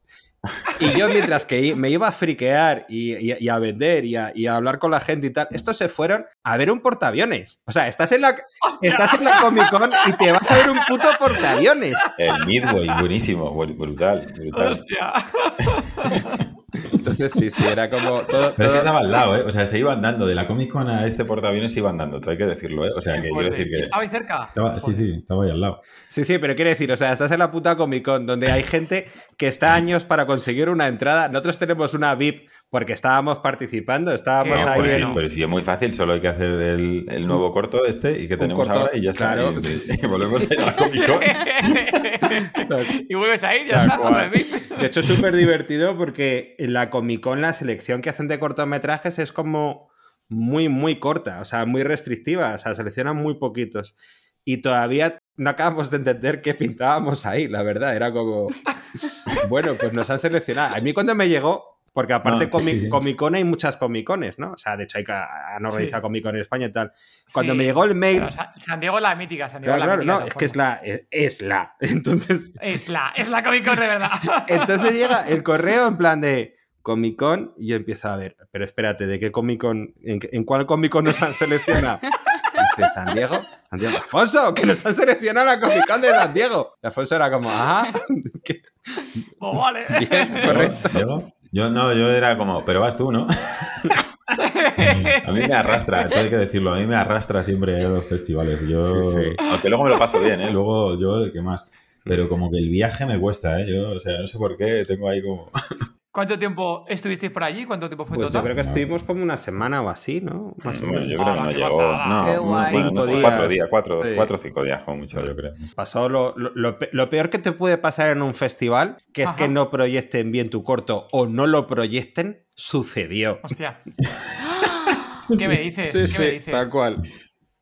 Y yo mientras que i- me iba a friquear y, y- y a vender y a, y a hablar con la gente y tal, estos se fueron a ver un portaaviones. O sea, estás en la, estás en la Comic Con y te vas a ver un puto portaaviones.
El Midway, buenísimo, bru- brutal, brutal.
Hostia.
Entonces sí, sí, era como todo...
Pero es que estaba al lado, ¿eh? O sea, se iban dando de la Comic Con a este portaaviones, se iban dando, todo hay que decirlo, ¿eh? O sea, que quiero decir que...
¿Estaba ahí cerca?
Estaba, sí, sí, estaba ahí al lado.
Sí, sí, pero quiere decir, o sea, estás en la puta Comic Con donde hay gente que está años para conseguir una entrada. Nosotros tenemos una VIP porque estábamos participando, estábamos ahí
Pero sí,
en-
pero sí, es muy fácil, solo hay que hacer el, el nuevo corto este y que tenemos
corto,
ahora y ya está.
claro,
Y-
sí, sí.
y volvemos a ir a la Comic Con.
y vuelves a ir, ya está.
cual. De hecho, es súper divertido porque en la Comic Con la selección que hacen de cortometrajes es como muy, muy corta, o sea, muy restrictiva, o sea, seleccionan muy poquitos. Y todavía no acabamos de entender qué pintábamos ahí, la verdad, era como, bueno, pues nos han seleccionado. A mí cuando me llegó, porque aparte
No, que
Comic,
sí, sí.
Comic Con hay muchas Comic Cones, ¿no? O sea, de hecho hay que han organizado
Sí.
Comic Con en España y tal. Cuando
Sí,
me llegó el mail...
pero San Diego es la mítica, San Diego
Claro,
es la
claro,
mítica.
no, es que es la, es, es la. Entonces,
Es la, es la Comic Con de verdad.
entonces llega el correo en plan de Comic Con y yo empiezo a ver, pero espérate, ¿de qué Comic Con, en, en cuál Comic Con nos han seleccionado? Dice, San Diego, San Diego, Alfonso, que nos han seleccionado a la Comic Con de San Diego. Y Alfonso era como, ah, ¿qué?
Oh, vale.
bien, correcto.
¿Yo? Yo no, yo era como, pero vas tú, ¿no? A mí me arrastra, todo hay que decirlo, a mí me arrastra siempre a los festivales. Yo,
Sí, sí.
aunque luego me lo paso bien, ¿eh? Luego yo el que más. Pero como que el viaje me cuesta, ¿eh? Yo, o sea, no sé por qué, tengo ahí como...
¿Cuánto tiempo estuvisteis por allí? ¿Cuánto tiempo fue
Pues yo
total?
creo que estuvimos como una semana o así, ¿no? Más o
Bueno,
menos.
yo creo que
Ah,
no
qué
llegó.
pasada.
No,
Qué
no, no
Cinco
cuatro
días.
días, cuatro,
Sí.
cuatro o cinco días, como mucho, yo creo.
Pasó lo, lo- lo pe- lo peor que te puede pasar en un festival, que es
Ajá.
que no proyecten bien tu corto o no lo proyecten, sucedió.
Hostia. ¿Qué me dices? ¿Qué me dices?
tal cual.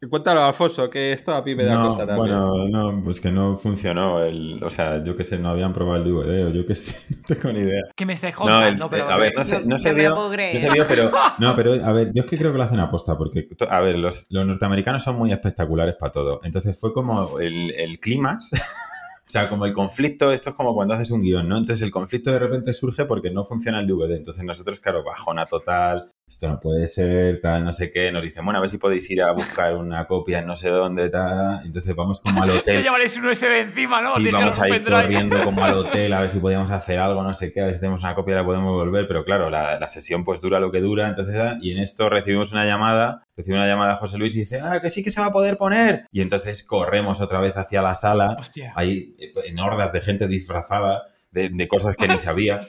Cuéntalo, Alfonso, que esto a mí me da
no,
cosa también.
bueno, no, pues que no funcionó. El, o sea, yo que sé, no habían probado el DVD o yo que sé, no tengo ni idea.
¿Qué me estáis
No,
jodiendo?
el-
No, pero-
a ver, no se,
No-
no se vio. No se vio, pero. No, pero a ver, yo es que creo que lo hacen aposta, porque, a ver, los, los norteamericanos son muy espectaculares para todo. Entonces fue como el, el clímax. O sea, como el conflicto, esto es como cuando haces un guion, ¿no? Entonces el conflicto de repente surge porque no funciona el DVD. Entonces nosotros, claro, bajona total, esto no puede ser, tal, no sé qué. Nos dicen, bueno, a ver si podéis ir a buscar una copia en no sé dónde, tal. Entonces vamos como al
Te
hotel.
llevaréis un USB encima, ¿no?
Sí, vamos a ir corriendo como al hotel a ver si podíamos hacer algo, no sé qué, a ver si tenemos una copia y la podemos volver, pero claro, la, la sesión pues dura lo que dura, entonces, ah, y en esto recibimos una llamada, recibe una llamada José Luis y dice, ah, que sí que se va a poder poner, y entonces corremos otra vez hacia la sala,
Hostia.
hay eh, en hordas de gente disfrazada de, de cosas que ni sabía,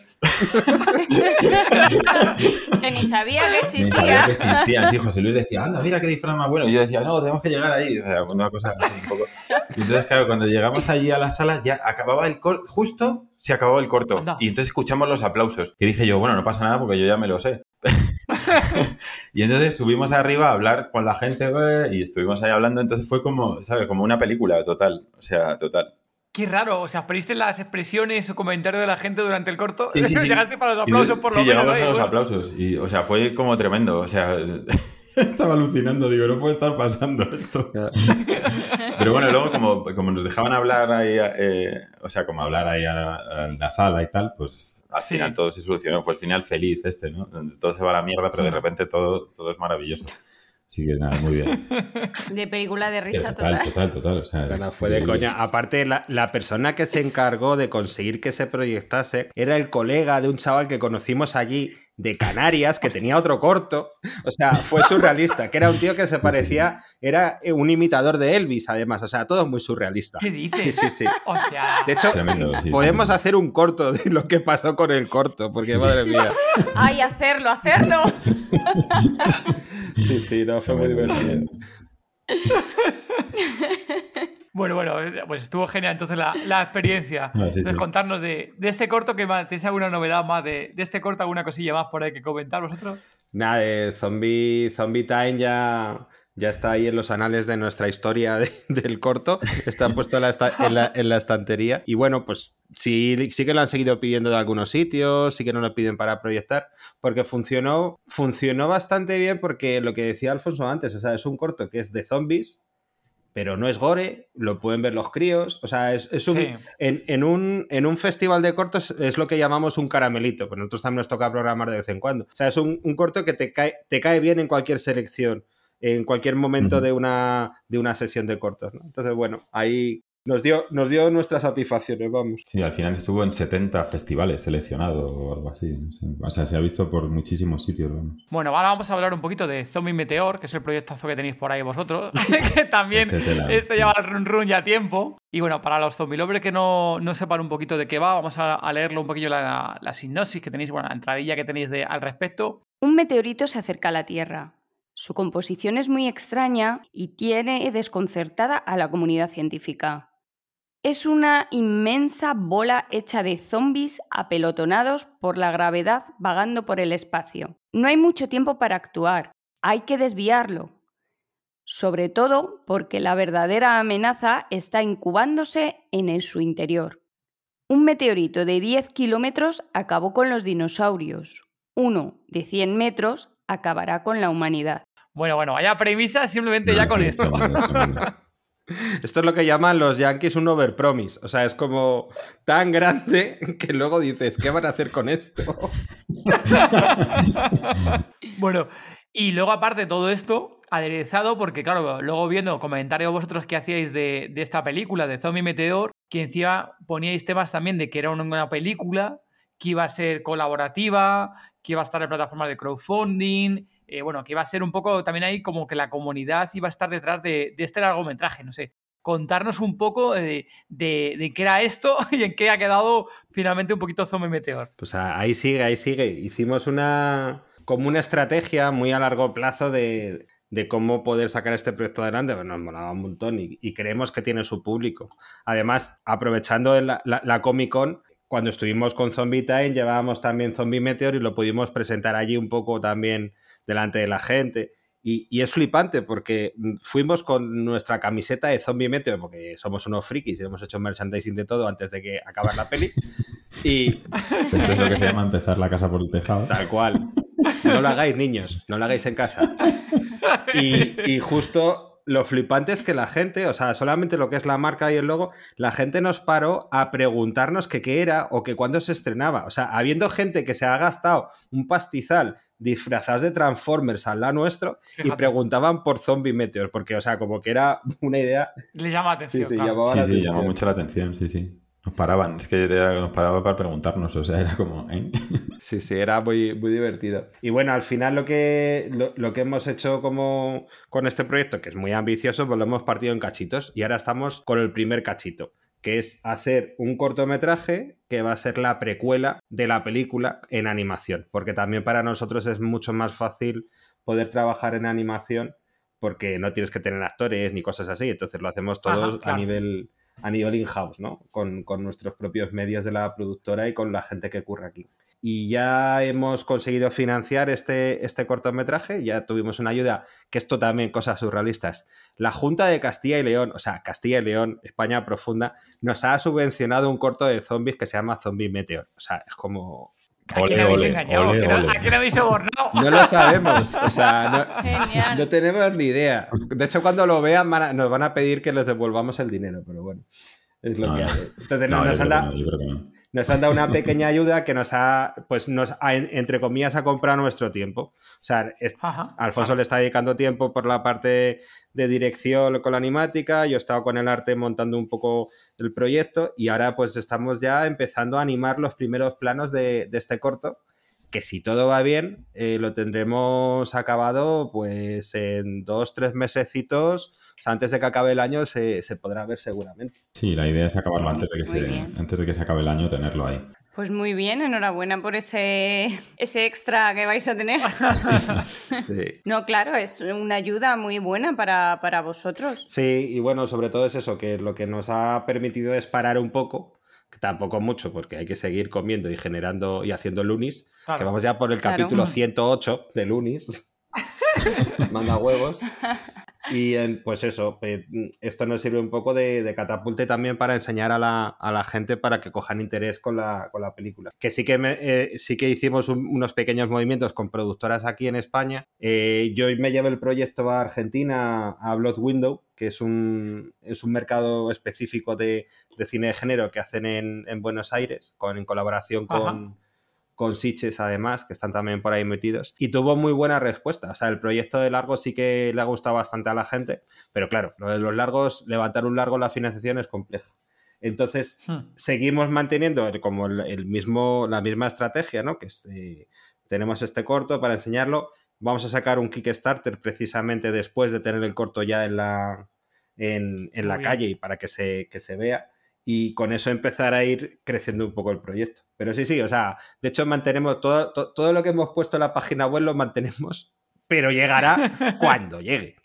que ni sabía que
ni sabía
existía.
que existían, sí, José Luis decía, anda, mira qué disfraz más bueno, y yo decía, no, tenemos que llegar ahí, o sea, una cosa así un poco... Y entonces, claro, cuando llegamos allí a la sala, ya acababa el corto, justo se acabó el corto.
Anda.
Y entonces escuchamos los aplausos. Y dije yo, bueno, no pasa nada porque yo ya me lo sé. y entonces subimos arriba a hablar con la gente güey, y estuvimos ahí hablando. Entonces fue como, ¿sabes? Como una película total. O sea, total.
Qué raro. O sea, ¿pediste las expresiones o comentarios de la gente durante el corto?
Sí, sí, sí.
Llegaste para los aplausos por
sí,
lo menos.
llegamos
ahí,
a los
bueno.
aplausos. Y, o sea, fue como tremendo. O sea, estaba alucinando. Digo, no puede estar pasando esto. Pero bueno, luego como, como nos dejaban hablar ahí, eh, o sea, como hablar ahí a la, a la sala y tal, pues al
Sí.
final todo se solucionó. Fue el final feliz este, ¿no? Donde todo se va a la mierda, pero de repente todo, todo es maravilloso. Así que nada, muy bien.
De película de risa
total,
total.
total, total. O sea,
Bueno,
es
fue de coña. Aparte, la, la persona que se encargó de conseguir que se proyectase era el colega de un chaval que conocimos allí de Canarias, que tenía otro corto. O sea, fue surrealista, que era un tío que se parecía, era un imitador de Elvis, además. O sea, todo muy surrealista.
¿Qué
Sí,
dices?
sí, sí.
Hostia.
De hecho,
Tremendo, sí,
podemos
tremendo.
hacer un corto de lo que pasó con el corto, porque madre mía.
¡Ay, hacerlo, hacerlo!
Sí, sí, no, fue muy divertido.
Bueno, bueno, pues estuvo genial entonces la, la experiencia.
No, sí,
Entonces,
sí.
contarnos de, de este corto, que más, ¿tenéis alguna novedad más de, de este corto, alguna cosilla más por ahí que comentar vosotros?
Nada, de Zombie, Zombie Time ya, ya está ahí en los anales de nuestra historia de- del corto. Está puesto en la, esta- en, la, en la estantería. Y bueno, pues sí, sí que lo han seguido pidiendo de algunos sitios, sí que no lo piden para proyectar, porque funcionó, funcionó bastante bien porque lo que decía Alfonso antes, o sea, es un corto que es de zombies. Pero no es gore, lo pueden ver los críos. O sea, es, es un,
Sí.
en, en un, en un festival de cortos es lo que llamamos un caramelito, pues nosotros también nos toca programar de vez en cuando. O sea, es un, un corto que te cae, te cae bien en cualquier selección, en cualquier momento de, una, de una sesión de cortos. ¿no? Entonces, bueno, ahí nos dio, nos dio nuestras satisfacciones, vamos.
Sí, al final estuvo en 70 festivales seleccionado o algo así. O sea, se ha visto por muchísimos sitios. vamos.
Bueno, ahora vamos a hablar un poquito de Zombie Meteor, que es el proyectazo que tenéis por ahí vosotros, que también
Este
este lleva el run run ya tiempo. Y bueno, para los zombie lovers que no, no sepan un poquito de qué va, vamos a, a leerlo un poquillo la, la sinopsis que tenéis, bueno, la entradilla que tenéis de, al respecto.
Un meteorito se acerca a la Tierra. Su composición es muy extraña y tiene desconcertada a la comunidad científica. Es una inmensa bola hecha de zombies apelotonados por la gravedad vagando por el espacio. No hay mucho tiempo para actuar, hay que desviarlo. Sobre todo porque la verdadera amenaza está incubándose en su interior. Un meteorito de 10 kilómetros acabó con los dinosaurios. Uno de 100 metros acabará con la humanidad.
Bueno, bueno, vaya premisa simplemente
No,
ya con
sí,
esto.
Esto es lo que llaman los yankees un overpromise. O sea, es como tan grande que luego dices, ¿qué van a hacer con esto?
bueno, y luego aparte de todo esto, aderezado, porque claro, luego viendo comentarios vosotros que hacíais de, esta película, de Zombie Meteor, que encima poníais temas también de que era una película que iba a ser colaborativa, que iba a estar en plataformas de crowdfunding, eh, bueno, que iba a ser un poco también ahí como que la comunidad iba a estar detrás de, este largometraje, no sé. Contarnos un poco de, de, qué era esto y en qué ha quedado finalmente un poquito Zombie Meteor.
Pues ahí sigue, ahí sigue. Hicimos una como una estrategia muy a largo plazo de, de cómo poder sacar este proyecto adelante, pues nos molaba un montón y, creemos que tiene su público. Además, aprovechando la, la, Comic Con, cuando estuvimos con Zombie Time, llevábamos también Zombie Meteor y lo pudimos presentar allí un poco también delante de la gente. Y, es flipante porque fuimos con nuestra camiseta de Zombie Meteor, porque somos unos frikis y hemos hecho merchandising de todo antes de que acabar la peli. Y.
Eso es lo que se llama empezar la casa por el tejado.
Tal cual. No lo hagáis, niños, no lo hagáis en casa. Y, justo lo flipante es que la gente, o sea, solamente lo que es la marca y el logo, la gente nos paró a preguntarnos que qué era o que cuándo se estrenaba. O sea, habiendo gente que se ha gastado un pastizal disfrazados de Transformers al lado nuestro y preguntaban por Zombie Meteor, porque, o sea, como que era una idea.
Le llama atención.
Sí, sí, sí, llamó mucho la atención, sí, sí. Nos paraban, es que nos paraban para preguntarnos, o sea, era como... ¿eh?
Sí, sí, era muy, muy divertido. Y bueno, al final lo que, lo, que hemos hecho como con este proyecto, que es muy ambicioso, pues lo hemos partido en cachitos y ahora estamos con el primer cachito, que es hacer un cortometraje que va a ser la precuela de la película en animación, porque también para nosotros es mucho más fácil poder trabajar en animación porque no tienes que tener actores ni cosas así, entonces lo hacemos todos a nivel a nivel in-house, ¿no? Con, nuestros propios medios de la productora y con la gente que ocurre aquí. Y ya hemos conseguido financiar este, este cortometraje, ya tuvimos una ayuda, que esto también, cosas surrealistas. La Junta de Castilla y León, o sea, Castilla y León, España profunda, nos ha subvencionado un corto de zombies que se llama Zombie Meteor. O sea, es como
¿A quién habéis engañado? ¿A quién habéis sobornado?
No lo sabemos. O sea, no, tenemos ni idea. De hecho, cuando lo vean, nos van a pedir que les devolvamos el dinero, pero bueno. Es lo que hace. Entonces, nos, han dado, nos han dado una pequeña ayuda que nos ha, pues nos ha, entre comillas, ha comprado nuestro tiempo. O sea, Alfonso le está dedicando tiempo por la parte de dirección con la animática, yo he estado con el arte montando un poco el proyecto y ahora pues estamos ya empezando a animar los primeros planos de, este corto, que si todo va bien, eh, lo tendremos acabado pues en dos, tres mesecitos, o sea, antes de que acabe el año se, podrá ver seguramente.
Sí, la idea es acabarlo antes de que, se, antes de que se acabe el año, tenerlo ahí.
Pues muy bien, enhorabuena por ese, ese extra que vais a tener. sí. No, claro, es una ayuda muy buena para, vosotros.
Sí, y bueno, sobre todo es eso, que lo que nos ha permitido es parar un poco, tampoco mucho, porque hay que seguir comiendo y generando y haciendo lunis, que vamos ya por el capítulo 108 de lunis. Manda huevos. Y pues eso, esto nos sirve un poco de, catapulte también para enseñar a la, gente para que cojan interés con la, película. Que sí que, eh, sí que hicimos unos pequeños movimientos con productoras aquí en España. Eh, yo me llevo el proyecto a Argentina, a Blood Window, que es un, es un mercado específico de, cine de género que hacen en, Buenos Aires, con, en colaboración con con Siches además, que están también por ahí metidos, y tuvo muy buena respuesta. O sea, el proyecto de largo sí que le ha gustado bastante a la gente, pero claro, lo de los largos, levantar un largo la financiación es complejo. Entonces, hmm. seguimos manteniendo como el, mismo, la misma estrategia, ¿no? Que eh, tenemos este corto para enseñarlo. Vamos a sacar un Kickstarter precisamente después de tener el corto ya en la, en, la calle y para que se, que se vea y con eso empezar a ir creciendo un poco el proyecto. Pero sí, sí, o sea, de hecho mantenemos todo, todo, lo que hemos puesto en la página web lo mantenemos, pero llegará cuando llegue.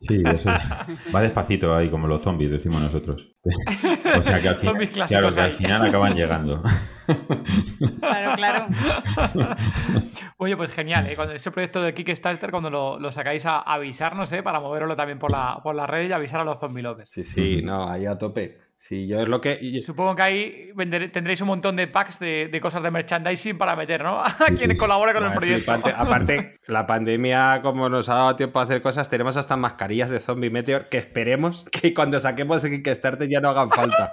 Sí, eso va despacito ahí, como los zombies, decimos nosotros. O sea que al, claro, que al final acaban llegando.
Claro, claro.
Oye, pues genial, ¿eh? Cuando ese proyecto de Kickstarter, cuando lo, sacáis a avisarnos, ¿eh? Para moverlo también por la, por la red y avisar a los zombie lovers.
Sí, sí, no, ahí a tope. Sí, yo es lo que. y-
Supongo que ahí vender- tendréis un montón de packs de, de cosas de merchandising para meter, ¿no? A
Sí,
quien
sí.
colabore con
No,
el proyecto.
flipante. Aparte, la pandemia, como nos ha dado tiempo a hacer cosas, tenemos hasta mascarillas de Zombie Meteor que esperemos que cuando saquemos el Kickstarter ya no hagan falta.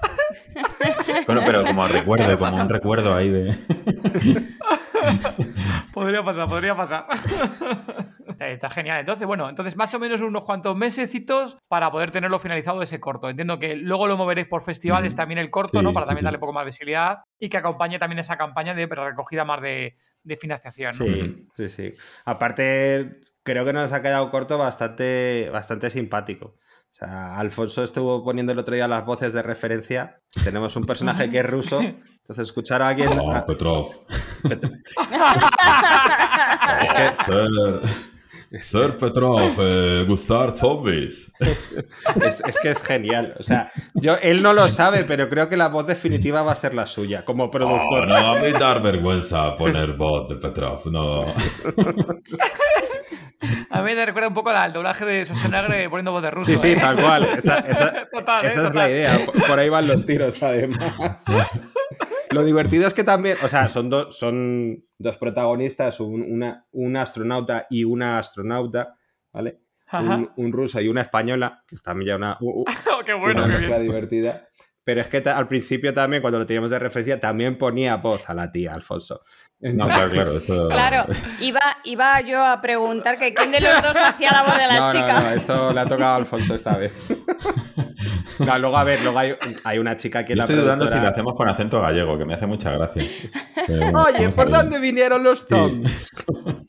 Bueno, pero como recuerdo, como un recuerdo ahí de.
Podría pasar, podría pasar. Está- Está genial. Entonces, bueno, entonces más o menos unos cuantos mesecitos para poder tenerlo finalizado ese corto. Entiendo que luego lo moveréis por festivales también el corto,
Sí,
¿no? Para
sí,
también
sí.
darle un poco más visibilidad y que acompañe también esa campaña de recogida más de, de financiación. ¿no?
Sí, sí, sí. Aparte, creo que nos ha quedado corto bastante, bastante simpático. O sea, Alfonso estuvo poniendo el otro día las voces de referencia. Tenemos un personaje que es ruso. Entonces, escuchar a alguien.
Oh, Petrov.
Pet-
Sir, Sir Petrov, eh, gustar zombies.
es, es que es genial. O sea, yo, él no lo sabe, pero creo que la voz definitiva va a ser la suya, como
Oh,
productor.
no, a mí dar vergüenza poner voz de Petrov, no.
A mí me recuerda un poco al doblaje de Schwarzenegger poniendo voz de ruso.
Sí, sí,
¿eh?
tal cual. Esa, esa-
Total, ¿eh?
esa es
Total.
la idea. Por- Por ahí van los tiros, además. Lo divertido es que también, o sea, son, dos son dos protagonistas, un, una, un astronauta y una astronauta, ¿vale? Un, un ruso y una española, que es también ya una, u- u-
Oh, qué bueno,
una
qué
mezcla
bien.
divertida. Pero es que al principio también, cuando lo teníamos de referencia, también ponía voz a la tía, Alfonso.
No, claro, claro.
Claro, iba, iba yo a preguntar que quién de los dos hacía la voz de la
no,
chica.
No, no, eso le ha tocado a Alfonso esta vez. No, luego, a ver, luego hay, hay una chica que
Yo
la
estoy dudando si
productora-
lo hacemos con acento gallego, que me hace mucha gracia. Pero
Oye,
vamos a
¿por
ver.
dónde vinieron los zombies?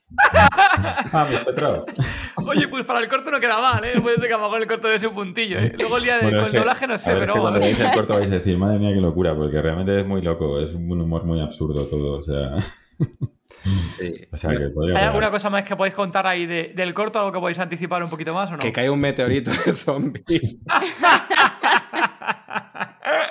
Ah, mis Petrov.
Oye, pues para el corto no queda mal, ¿eh? Puede ser que a lo mejor el corto de ese puntillo, ¿eh? Luego el día de,
Bueno,
con
es
el
que-
doblaje no
a
sé,
ver, es
pero
que cuando
vamos.
veáis el corto vais a decir, madre mía, qué locura, porque realmente es muy loco, es un humor muy absurdo todo, o sea, o sea que podría
¿Hay alguna cosa más que podéis contar ahí de- del corto? ¿Algo que podéis anticipar un poquito más o no?
Que cae un meteorito de zombies.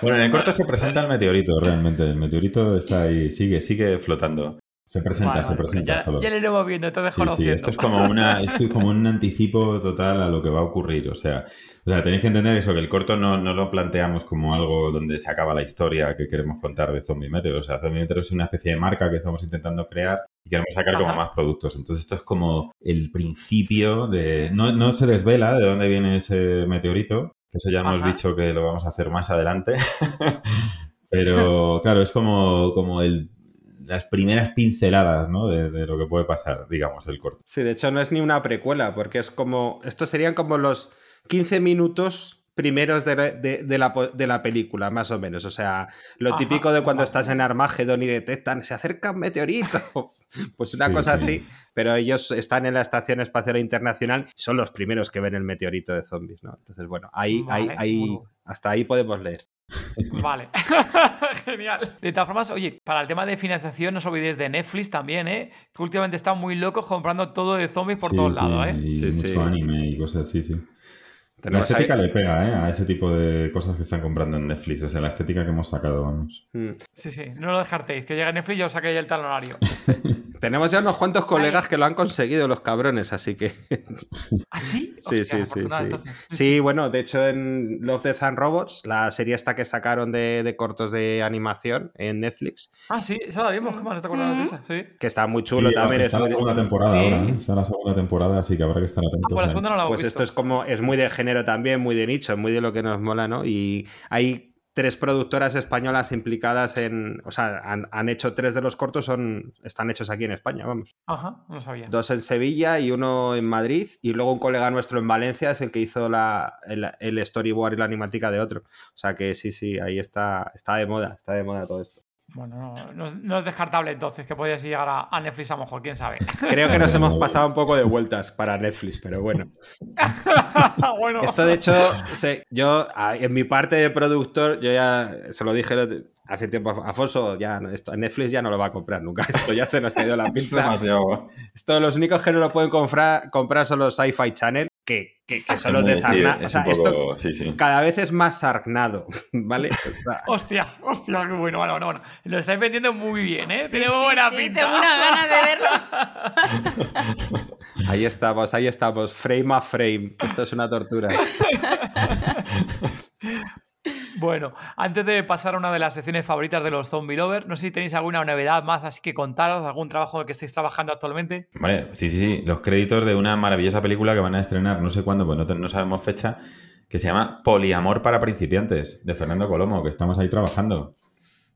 Bueno, en el corto se presenta el meteorito, realmente, el meteorito está ahí, sigue, sigue flotando. Se presenta,
Vale,
se presenta
ya,
solo.
ya le iremos viendo, entonces
Sí, sí,
conociendo.
esto es como una, esto es como un anticipo total a lo que va a ocurrir. O sea, o sea, tenéis que entender eso, que el corto no, no lo planteamos como algo donde se acaba la historia que queremos contar de Zombie Meteor. O sea, Zombie Meteor es una especie de marca que estamos intentando crear y queremos sacar como más productos. Entonces, esto es como el principio de. No, no se desvela de dónde viene ese meteorito, que eso ya hemos dicho que lo vamos a hacer más adelante. Pero claro, es como, como el, las primeras pinceladas ¿no? de, de lo que puede pasar, digamos, el corto.
Sí, de hecho no es ni una precuela, porque es como. Estos serían como los 15 minutos primeros de, de- de la, de la película, más o menos. O sea, lo
Ajá,
típico de cuando estás en Armagedón y detectan, se acerca un meteorito. Pues una
Sí,
cosa
sí.
así, pero ellos están en la Estación Espacial Internacional y son los primeros que ven el meteorito de zombies, ¿no? Entonces, bueno, ahí, ahí,
Vale,
ahí,
bueno.
hasta ahí podemos leer.
Vale. Genial. De todas formas, oye, para el tema de financiación, no os olvidéis de Netflix también, ¿eh? Que últimamente están muy locos comprando todo de zombies por
Sí,
todos
sí,
lados, ¿eh?
Y
Sí,
mucho
sí.
anime y cosas así, sí. La
ahí-
estética le pega, ¿eh? A ese tipo de cosas que están comprando en Netflix. O sea, la estética que hemos sacado, vamos.
Mm.
Sí, sí. No lo descartéis. Que llegue Netflix y os saquéis el talonario.
Tenemos ya unos cuantos colegas que lo han conseguido, los cabrones, así que.
¿Ah, sí?
Sí,
Hostia,
sí, sí. Sí. Sí, bueno, de hecho en Love, Death and Robots, la serie esta que sacaron de, de cortos de animación en Netflix,
Ah, sí, esa la vimos, Gemma, ¿no te acuerdas de esa? Sí.
que está muy chulo
Sí,
también.
está
es
la segunda temporada
Sí.
ahora, ¿eh? Está la segunda temporada, así que habrá que estar
Ah,
atentos.
pues la segunda no la hemos
Pues
visto.
esto es como, es muy de género también, muy de nicho, muy de lo que nos mola, ¿no? Y hay tres productoras españolas implicadas en, o sea, han, han hecho tres de los cortos, son, están hechos aquí en España, vamos.
Ajá, no sabía.
Dos en Sevilla y uno en Madrid. Y luego un colega nuestro en Valencia es el que hizo la, el, el storyboard y la animática de otro. O sea que sí, sí, ahí está, está de moda, está de moda todo esto.
Bueno, no, no es, no es descartable entonces que podías llegar a, a Netflix a lo mejor, quién sabe.
Creo que nos hemos pasado un poco de vueltas para Netflix, pero bueno.
bueno,
Esto de hecho, yo en mi parte de productor, yo ya se lo dije hace tiempo a Afonso, ya no, esto, Netflix ya no lo va a comprar nunca. Esto ya se nos ha ido la
Es
pinza.
demasiado.
Esto los únicos que no lo pueden comprar, comprar son los Sci-Fi Channel, que, que, que son los de
Sí,
Sarna-
es
O sea,
un
esto
poco... Sí, sí.
cada vez es más sargnado, ¿vale? O sea,
Hostia, hostia, qué bueno, bueno, bueno, bueno. Lo estáis vendiendo muy bien, ¿eh?
Sí,
buena
sí,
pinta.
tengo una gana de verlo.
ahí estamos, ahí estamos, frame a frame. Esto es una tortura.
Bueno, antes de pasar a una de las secciones favoritas de los Zombie Lovers, no sé si tenéis alguna novedad más así que contaros, algún trabajo en el que estéis trabajando actualmente.
Vale, sí, sí, sí. Los créditos de una maravillosa película que van a estrenar, no sé cuándo, pues no, sabemos fecha, que se llama Poliamor para principiantes, de Fernando Colomo, que estamos ahí trabajando.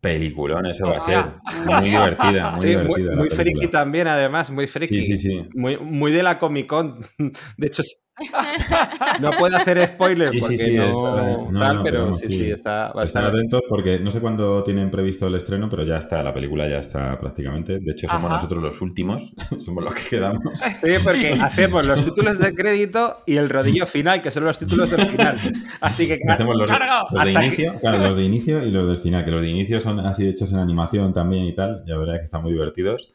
Peliculón, eso va a ser. Muy divertida, muy
Sí, muy,
divertida.
muy
película.
friki también, además, muy friki.
Sí, sí, sí.
Muy, muy de la Comic Con. De hecho, sí. No puedo hacer spoilers
Sí, sí,
porque
sí,
no,
es verdad. No,
tal,
no,
pero sí, sí, está estar-
atentos porque no sé cuándo tienen previsto el estreno, pero ya está, la película ya está prácticamente. De hecho, somos
Ajá.
nosotros los últimos, somos los que quedamos.
Sí, porque hacemos los títulos de crédito y el rodillo final, que son los títulos del final. Así que
Hacemos los, los de inicio, claro, los de inicio y los del final, que los de inicio son así hechos en animación también y tal, ya verás que están muy divertidos.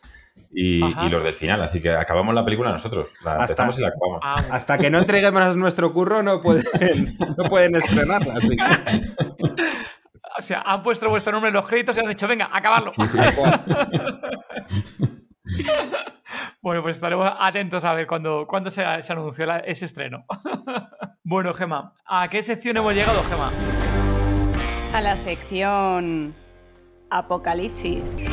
Y, los del final, así que acabamos la película nosotros, la
Hasta-
empezamos y la acabamos.
Ah,
hasta que no entreguemos nuestro curro no pueden, no pueden estrenarla. así que-
o sea, han puesto vuestro nombre en los créditos y han dicho, venga, acabarlo. Bueno, pues estaremos atentos a ver cuándo, cuándo se, se anunció la- ese estreno. bueno, Gema, ¿a qué sección hemos llegado, Gema?
A la sección Apocalipsis.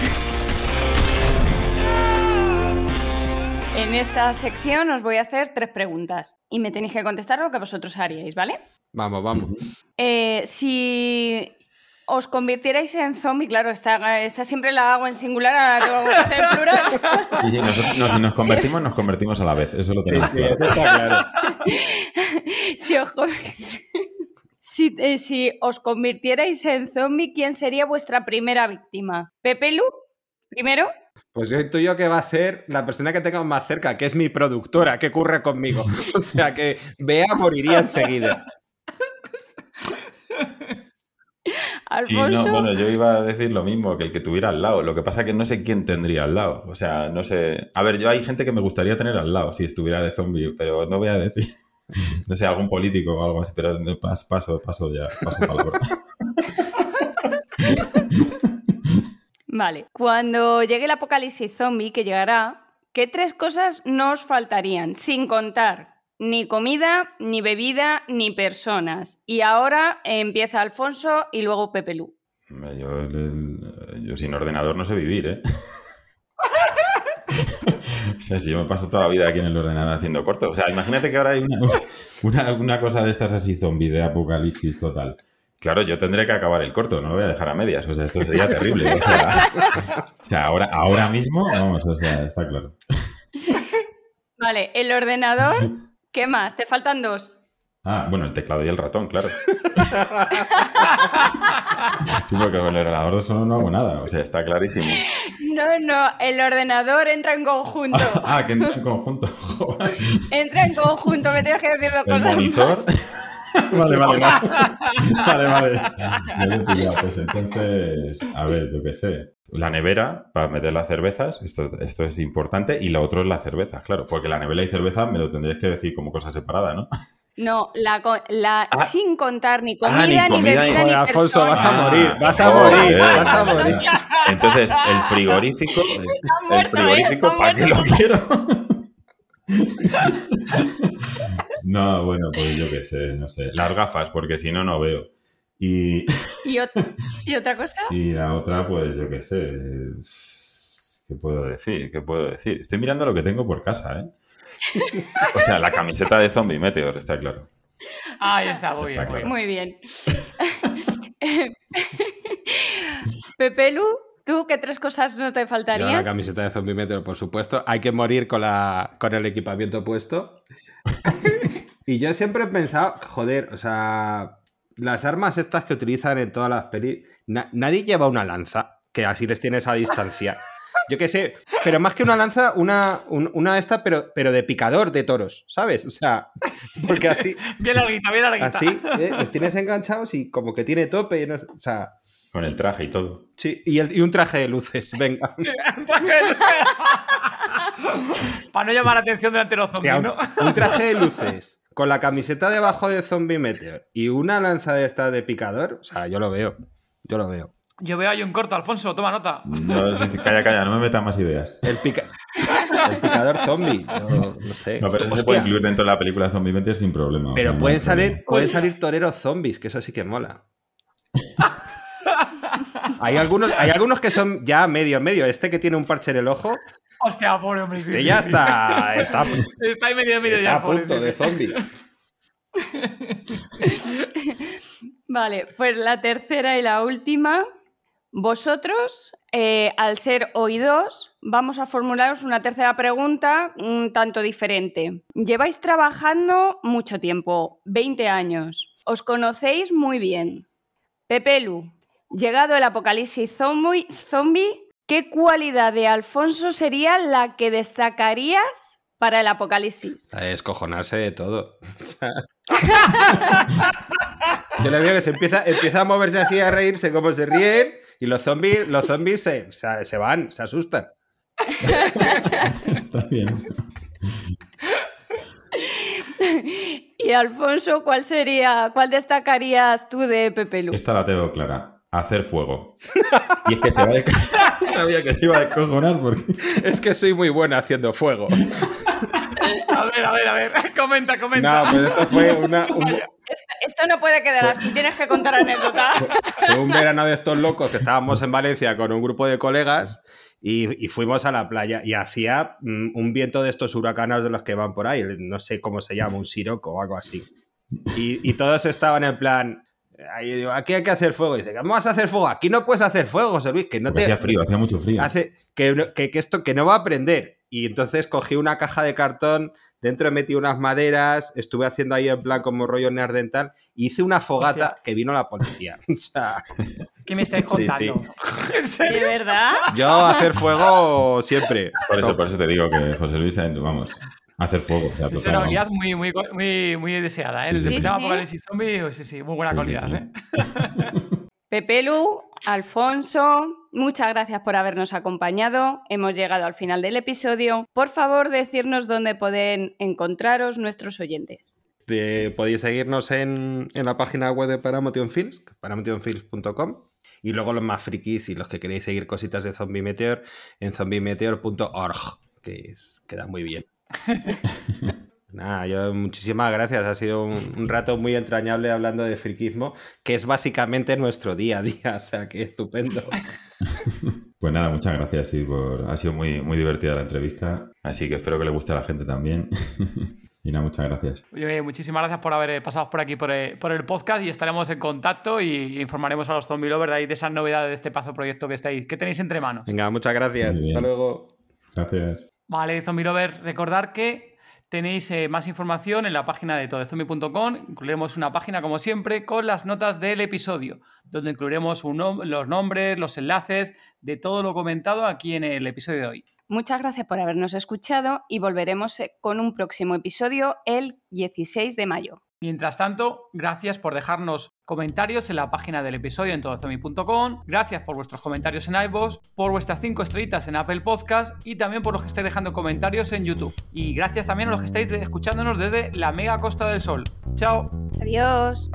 En esta sección os voy a hacer tres preguntas y me tenéis que contestar lo que vosotros haríais, ¿vale?
Vamos, vamos.
Eh, si os convirtierais en zombie, claro, esta, esta siempre la hago en singular, ahora tengo que hacer en plural.
Y si, nosotros, no, si nos convertimos, nos convertimos a la vez, eso lo
Sí,
tenemos
sí,
claro.
eso está claro.
si, os, con- si, eh, si os convirtierais en zombie, ¿quién sería vuestra primera víctima? ¿Pepe Lu? ¿Primero?
Pues yo intuyo que va a ser la persona que tengamos más cerca, que es mi productora, que curre conmigo. O sea que Bea moriría enseguida.
Sí, no, bueno, yo iba a decir lo mismo, que el que tuviera al lado. Lo que pasa es que no sé quién tendría al lado. O sea, no sé. A ver, yo hay gente que me gustaría tener al lado si estuviera de zombie, pero no voy a decir. No sé, algún político o algo así, pero paso, paso ya, paso palabra.
Vale. Cuando llegue el apocalipsis zombie, que llegará, ¿qué tres cosas no os faltarían? Sin contar ni comida, ni bebida, ni personas. Y ahora empieza Alfonso y luego Pepe Lu.
Yo, yo sin ordenador no sé vivir, ¿eh? O sea, si yo me paso toda la vida aquí en el ordenador haciendo cortos. O sea, imagínate que ahora hay una, una, una cosa de estas así zombie de apocalipsis total. Claro, yo tendré que acabar el corto, no lo voy a dejar a medias. O sea, esto sería terrible. O sea, o sea, ahora, ahora mismo, vamos, o sea, está claro.
Vale, el ordenador, ¿qué más? Te faltan dos.
Ah, bueno, el teclado y el ratón, claro. Sí, porque con el ordenador solo no hago nada. O sea, está clarísimo.
No, no, el ordenador entra en conjunto.
Ah, que entra en conjunto.
Entra en conjunto, me tienes que decir dos
El
cosas
monitor.
más.
Vale, vale, vale. Vale, vale. Ya lo he pillado. Pues entonces, a ver, yo qué sé. La nevera para meter las cervezas, esto, esto es importante. Y lo otro es la cerveza, claro. Porque la nevera y cerveza me lo tendréis que decir como cosa separada, ¿no?
No, la, co- la
Ah.
sin contar ni
Ah, ni
comida, ni,
comida,
bebida,
ni-
ni
Alfonso, vas a
Ah,
morir, vas a
joder,
morir, vas a morir.
Entonces, el frigorífico, el
muerto,
frigorífico, ¿para qué lo quiero? No, bueno, pues yo qué sé, no sé. Las gafas, porque si no, no veo. Y,
¿Y, ot- y otra cosa?
y la otra, pues yo qué sé. ¿Qué puedo decir? ¿Qué puedo decir? Estoy mirando lo que tengo por casa, ¿eh? O sea, la camiseta de Zombie Meteor, está claro.
Ahí está, muy
Está
bien,
claro.
muy bien.
Muy bien. Pepe Lu, ¿tú qué tres cosas no te
Yo la
faltarían?
camiseta de Zombie Meteor, por supuesto. Hay que morir con, la, con el equipamiento puesto. y yo siempre he pensado, joder, o sea, las armas estas que utilizan en todas las pelis, na- nadie lleva una lanza, que así les tienes a distancia. Yo qué sé, pero más que una lanza, una, un- una esta, pero, pero de picador de toros, ¿sabes? O sea, porque así,
Bien larguita, bien larguita.
así, ¿eh? los tienes enganchados y como que tiene tope, y no- o sea,
Con el traje y todo.
sí, y, el- y un traje de luces, venga.
Para no llamar la atención delante de los zombies, ¿no?
un, un traje de luces con la camiseta debajo de Zombie Meteor y una lanza de esta de picador, o sea, yo lo veo. Yo lo veo.
Yo veo ahí un corto, Alfonso, toma nota.
No, sí, sí, calla, calla, no me metas más ideas.
El, pica- el picador zombie, yo no sé.
No, pero eso se puede incluir dentro de la película de Zombie Meteor sin problema. o
pero
sea, no
pueden
problema.
salir, pueden salir toreros zombies, que eso sí que mola. Hay, algunos, hay algunos que son ya medio medio. Este que tiene un parche en el ojo,
Hostia, pobre hombre.
este ya está, está,
Está ahí medio medio
está
ya,
a
pobre,
punto
sí,
de
sí.
zombie.
Vale, pues la tercera y la última. Vosotros, eh, al ser oídos, vamos a formularos una tercera pregunta un tanto diferente. Lleváis trabajando mucho tiempo, 20 años. Os conocéis muy bien. Pepelu, llegado el apocalipsis zombie, zombie, ¿qué cualidad de Alfonso sería la que destacarías para el apocalipsis?
Escojonarse de todo. Yo le veo que se empieza, empieza a moverse así, a reírse como se ríen, y los zombies, los zombies se, se- se van, se asustan.
Está bien.
Y Alfonso, ¿cuál sería, cuál destacarías tú de Pepelu?
Esta la tengo clara. Hacer fuego. Y es que se va de... Sabía que se iba a descojonar porque...
Es que soy muy bueno haciendo fuego.
A ver, a ver, a ver. Comenta, comenta.
No, pues esto fue, una- un,
Esto, esto no puede quedar así, tienes que contar anécdota.
fue un verano de estos locos que estábamos en Valencia con un grupo de colegas y, y fuimos a la playa y hacía mm, un viento de estos huracanos de los que van por ahí, no sé cómo se llama, un siroco o algo así. Y, y todos estaban en plan, ahí digo, aquí hay que hacer fuego. Y dice, ¿cómo vas a hacer fuego? Aquí no puedes hacer fuego, José Luis, que no
Porque
te...
hacía frío, hacía mucho frío.
hace que, no- que- que esto que no va a prender. Y entonces cogí una caja de cartón, dentro metí unas maderas, estuve haciendo ahí en plan como rollo neandertal, y hice una fogata
Hostia.
que vino la policía. O sea,
¿Qué me estáis
Sí,
contando? ¿En
¿De verdad?
yo hacer fuego siempre.
Por eso, por eso te digo que José Luis, vamos, hacer fuego. O sea,
Es una habilidad muy, muy, muy, muy deseada, ¿eh?
Sí,
El
sí,
de
sí.
llama
Sí, sí.
Apocalipsis Zombie, pues sí, sí, muy buena calidad,
sí.
¿eh?
Pepelu, Alfonso, muchas gracias por habernos acompañado. Hemos llegado al final del episodio. Por favor, decirnos dónde pueden encontraros nuestros oyentes.
Eh, podéis seguirnos en, en la página web de Paramotion Films, paramotionfilms.com. Y luego los más frikis y los que queréis seguir cositas de Zombie Meteor en zombiemeteor.org, que es- queda muy bien. Nada, yo muchísimas gracias. Ha sido un, un rato muy entrañable hablando de friquismo, que es básicamente nuestro día a día. O sea, que estupendo.
Pues nada, muchas gracias. Sí, por... Ha sido muy, muy divertida la entrevista. Así que espero que le guste a la gente también. y nada, muchas gracias.
Oye, muchísimas gracias por haber pasado por aquí por el, por el podcast y estaremos en contacto y informaremos a los zombie lovers de, ahí de esas novedades de este pazo proyecto que estáis, que tenéis entre manos.
Venga, muchas gracias. Hasta luego.
Gracias.
Vale, zombie lovers, recordar que tenéis eh, más información en la página de todozombie.com. Incluiremos una página, como siempre, con las notas del episodio, donde incluiremos los nombres, los enlaces de todo lo comentado aquí en el episodio de hoy.
Muchas gracias por habernos escuchado y volveremos eh, con un próximo episodio el 16 de mayo.
Mientras tanto, gracias por dejarnos comentarios en la página del episodio en todozombie.com, gracias por vuestros comentarios en iVoox, por vuestras 5 estrellitas en Apple Podcast y también por los que estáis dejando comentarios en YouTube. Y gracias también a los que estáis escuchándonos desde la mega Costa del Sol. ¡Chao!
Adiós.